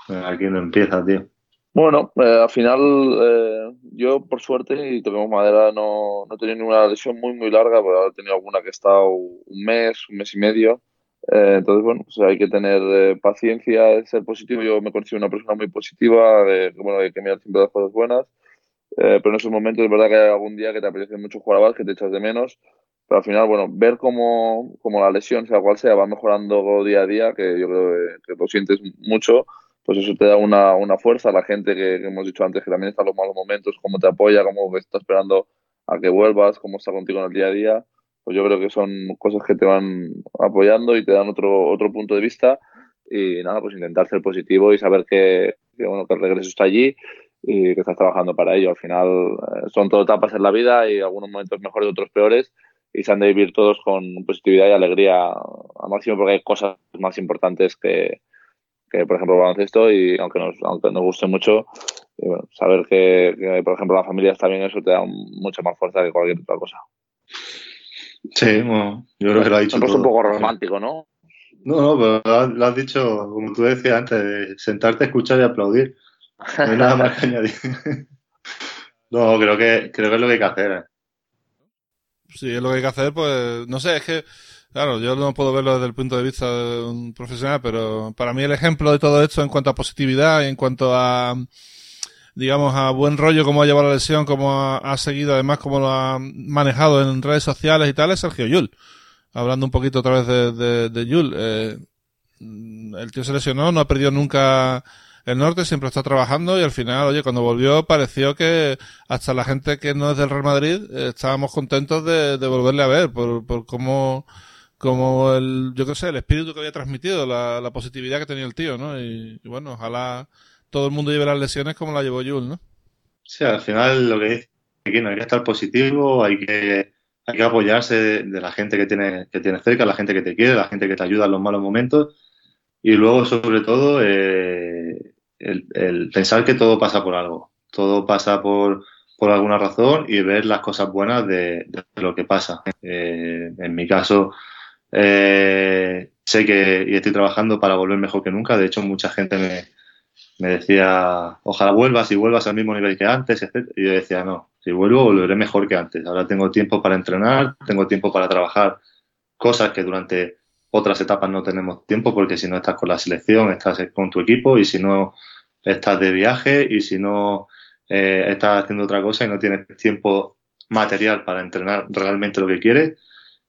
Aquí no empieza, tío. Bueno, eh, al final eh, yo por suerte y toquemos madera no, no he tenido ninguna lesión muy muy larga, pero he tenido alguna que he estado un mes, un mes y medio. Eh, entonces, bueno, pues hay que tener paciencia, ser positivo. Yo me considero una persona muy positiva, de, bueno, hay que mirar siempre las cosas buenas. Pero en esos momentos es verdad que hay algún día que te apetece mucho jugar a que te echas de menos. Pero al final, bueno, ver cómo, cómo la lesión, sea cual sea, va mejorando día a día, que yo creo que, lo sientes mucho, pues eso te da una, una fuerza. La gente que, hemos dicho antes, que también está en los malos momentos, cómo te apoya, cómo está esperando a que vuelvas, cómo está contigo en el día a día pues yo creo que son cosas que te van apoyando y te dan otro, otro punto de vista. Y nada, pues intentar ser positivo y saber que, bueno, que el regreso está allí y que estás trabajando para ello. Al final eh, son todo etapas en la vida y algunos momentos mejores otros peores y se han de vivir todos con positividad y alegría al máximo porque hay cosas más importantes que, que por ejemplo el baloncesto y aunque nos, aunque nos guste mucho y bueno, saber que, que, por ejemplo la familia está bien eso te da mucha más fuerza que cualquier otra cosa. Sí, bueno, yo creo que lo ha dicho. todo. un poco romántico, ¿no? No, no, pero lo has dicho, como tú decías antes, sentarte, escuchar y aplaudir. No hay nada más que añadir. No, creo que, creo que es lo que hay que hacer. ¿eh? Sí, es lo que hay que hacer, pues, no sé, es que, claro, yo no puedo verlo desde el punto de vista de un profesional, pero para mí el ejemplo de todo esto en cuanto a positividad y en cuanto a, digamos, a buen rollo cómo ha llevado la lesión, cómo ha, seguido, además, cómo lo ha manejado en redes sociales y tal, es Sergio Yul. Hablando un poquito otra vez de, de, de Yul. Eh, el tío se lesionó, no ha perdido nunca el norte, siempre está trabajando y al final, oye, cuando volvió pareció que hasta la gente que no es del Real Madrid eh, estábamos contentos de, de, volverle a ver por, por cómo, como el, yo qué sé, el espíritu que había transmitido, la, la positividad que tenía el tío, ¿no? Y, y bueno, ojalá todo el mundo lleve las lesiones como la llevó Jules, ¿no? Sí, al final lo que dice aquí no hay que estar positivo, hay que, hay que apoyarse de, la gente que tiene, que tiene cerca, la gente que te quiere, la gente que te ayuda en los malos momentos y luego sobre todo eh, el, pensar que todo pasa por algo, todo pasa por, por alguna razón y ver las cosas buenas de, lo que pasa. Eh, en mi caso, eh, sé que y estoy trabajando para volver mejor que nunca. De hecho, mucha gente me, me decía, ojalá vuelvas y vuelvas al mismo nivel que antes, etc. Y yo decía, no, si vuelvo volveré mejor que antes. Ahora tengo tiempo para entrenar, tengo tiempo para trabajar cosas que durante otras etapas no tenemos tiempo porque si no estás con la selección, estás con tu equipo y si no estás de viaje y si no eh, estás haciendo otra cosa y no tienes tiempo material para entrenar realmente lo que quieres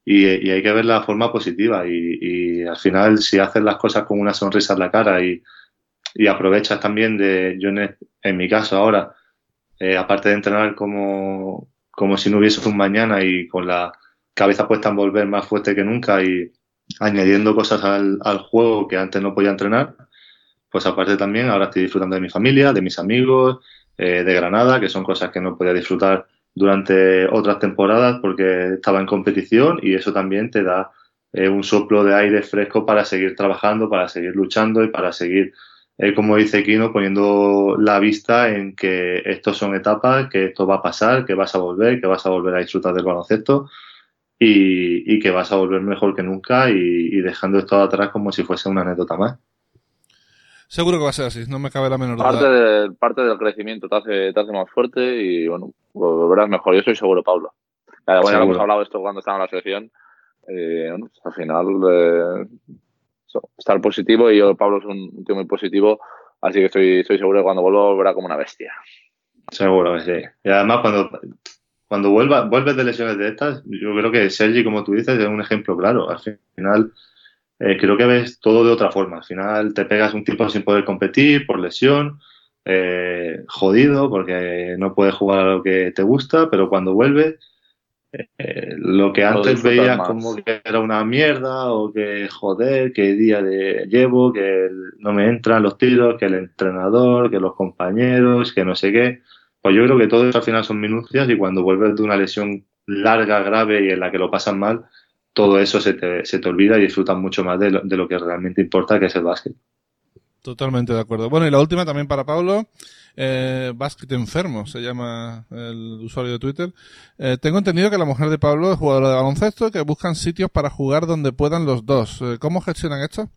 y, hay que ver la forma positiva y, al final si haces las cosas con una sonrisa en la cara y y aprovechas también de, yo en, mi caso ahora, eh, aparte de entrenar como, como si no hubiese un mañana y con la cabeza puesta en volver más fuerte que nunca y añadiendo cosas al, al juego que antes no podía entrenar, pues aparte también ahora estoy disfrutando de mi familia, de mis amigos, eh, de Granada, que son cosas que no podía disfrutar durante otras temporadas porque estaba en competición y eso también te da eh, un soplo de aire fresco para seguir trabajando, para seguir luchando y para seguir eh, como dice Kino, poniendo la vista en que estos son etapas, que esto va a pasar, que vas a volver, que vas a volver a disfrutar del baloncesto y, y que vas a volver mejor que nunca y, dejando esto atrás como si fuese una anécdota más. Seguro que va a ser así, no me cabe la menor duda. Parte, de, parte del crecimiento te hace, te hace más fuerte y bueno, volverás mejor. Yo soy seguro, Pablo. bueno, ya hemos hablado de esto cuando estaba en la selección. Eh, bueno, pues al final eh, estar positivo y yo, Pablo, es un tío muy positivo, así que estoy, estoy seguro que cuando vuelva volverá como una bestia. Seguro sí. Y además cuando, cuando vuelva, vuelves de lesiones de estas, yo creo que Sergi, como tú dices, es un ejemplo claro. Al final eh, creo que ves todo de otra forma. Al final te pegas un tiempo sin poder competir por lesión, eh, jodido porque no puedes jugar a lo que te gusta, pero cuando vuelves eh, lo que antes veías como que era una mierda o que joder, que día de llevo, que no me entran los tiros, que el entrenador, que los compañeros, que no sé qué. Pues yo creo que todo eso al final son minucias y cuando vuelves de una lesión larga, grave y en la que lo pasan mal, todo eso se te, se te olvida y disfrutas mucho más de lo, de lo que realmente importa, que es el básquet. Totalmente de acuerdo. Bueno, y la última también para Pablo. Eh, Basket Enfermo se llama el usuario de Twitter. Eh, tengo entendido que la mujer de Pablo es jugadora de baloncesto y que buscan sitios para jugar donde puedan los dos. Eh, ¿Cómo gestionan esto?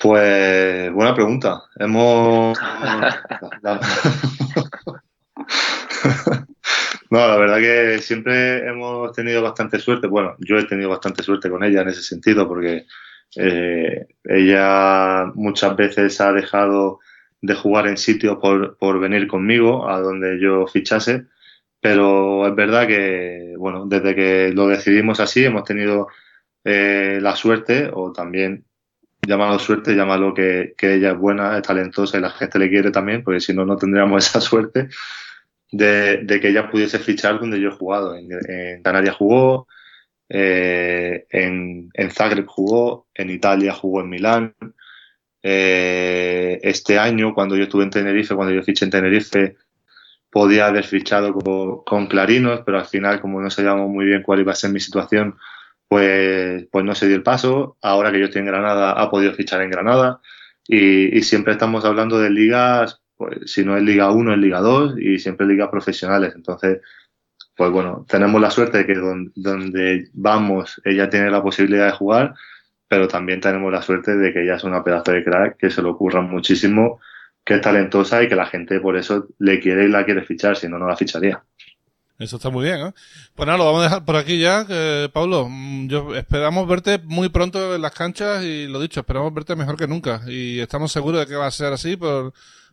Pues buena pregunta. Hemos... no, la verdad que siempre hemos tenido bastante suerte. Bueno, yo he tenido bastante suerte con ella en ese sentido porque Eh, ella muchas veces ha dejado de jugar en sitio por, por venir conmigo a donde yo fichase, pero es verdad que, bueno, desde que lo decidimos así hemos tenido eh, la suerte, o también llámalo suerte, llámalo que, que ella es buena, es talentosa y la gente le quiere también, porque si no, no tendríamos esa suerte de, que ella pudiese fichar donde yo he jugado. En, en Canarias jugó, eh, en, en, Zagreb jugó, en Italia jugó en Milán. Eh, este año, cuando yo estuve en Tenerife, cuando yo fiché en Tenerife, podía haber fichado con, con Clarinos, pero al final, como no sabíamos muy bien cuál iba a ser mi situación, pues, pues no se dio el paso. Ahora que yo estoy en Granada, ha podido fichar en Granada. Y siempre estamos hablando de ligas, pues si no es Liga 1, es Liga 2 y siempre ligas profesionales. Entonces, pues bueno, tenemos la suerte de que donde, donde vamos ella tiene la posibilidad de jugar, pero también tenemos la suerte de que ella es una pedazo de crack, que se le ocurra muchísimo, que es talentosa y que la gente por eso le quiere y la quiere fichar, si no, no la ficharía. Eso está muy bien, ¿eh? Pues nada, lo vamos a dejar por aquí ya. Eh, Pablo, yo esperamos verte muy pronto en las canchas y lo dicho, esperamos verte mejor que nunca. Y estamos seguros de que va a ser así por,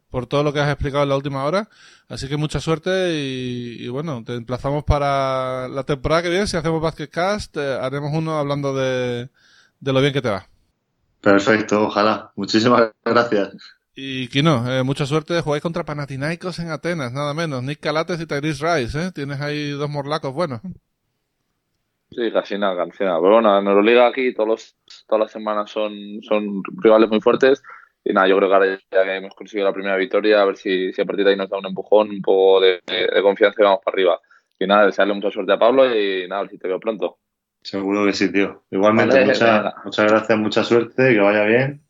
por todo lo que has explicado en la última hora. Así que mucha suerte y, y bueno, te emplazamos para la temporada que viene. Si hacemos Basketcast, eh, haremos uno hablando de, de lo bien que te va. Perfecto, ojalá. Muchísimas gracias. Y Kino, eh, mucha suerte. Jugáis contra Panathinaikos en Atenas, nada menos. Nick Calates y Tyrese Rice, ¿eh? Tienes ahí dos morlacos buenos. Sí, casi nada, casi nada. Pero bueno, en Euroliga aquí todos los, todas las semanas son, son rivales muy fuertes. Y nada, yo creo que ahora ya que hemos conseguido la primera victoria, a ver si, si a partir de ahí nos da un empujón, un poco de, de confianza y vamos para arriba. Y nada, desearle mucha suerte a Pablo y nada, a ver si te veo pronto. Seguro que sí, tío. Igualmente, vale, mucha, muchas gracias, mucha suerte, que vaya bien.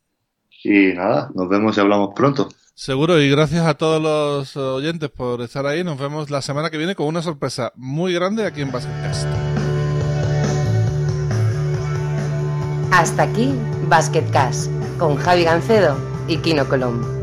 Y nada, nos vemos y hablamos pronto. Seguro, y gracias a todos los oyentes por estar ahí. Nos vemos la semana que viene con una sorpresa muy grande aquí en Basketcast. Hasta aquí Basketcast con Javi Gancedo y Kino Colombo.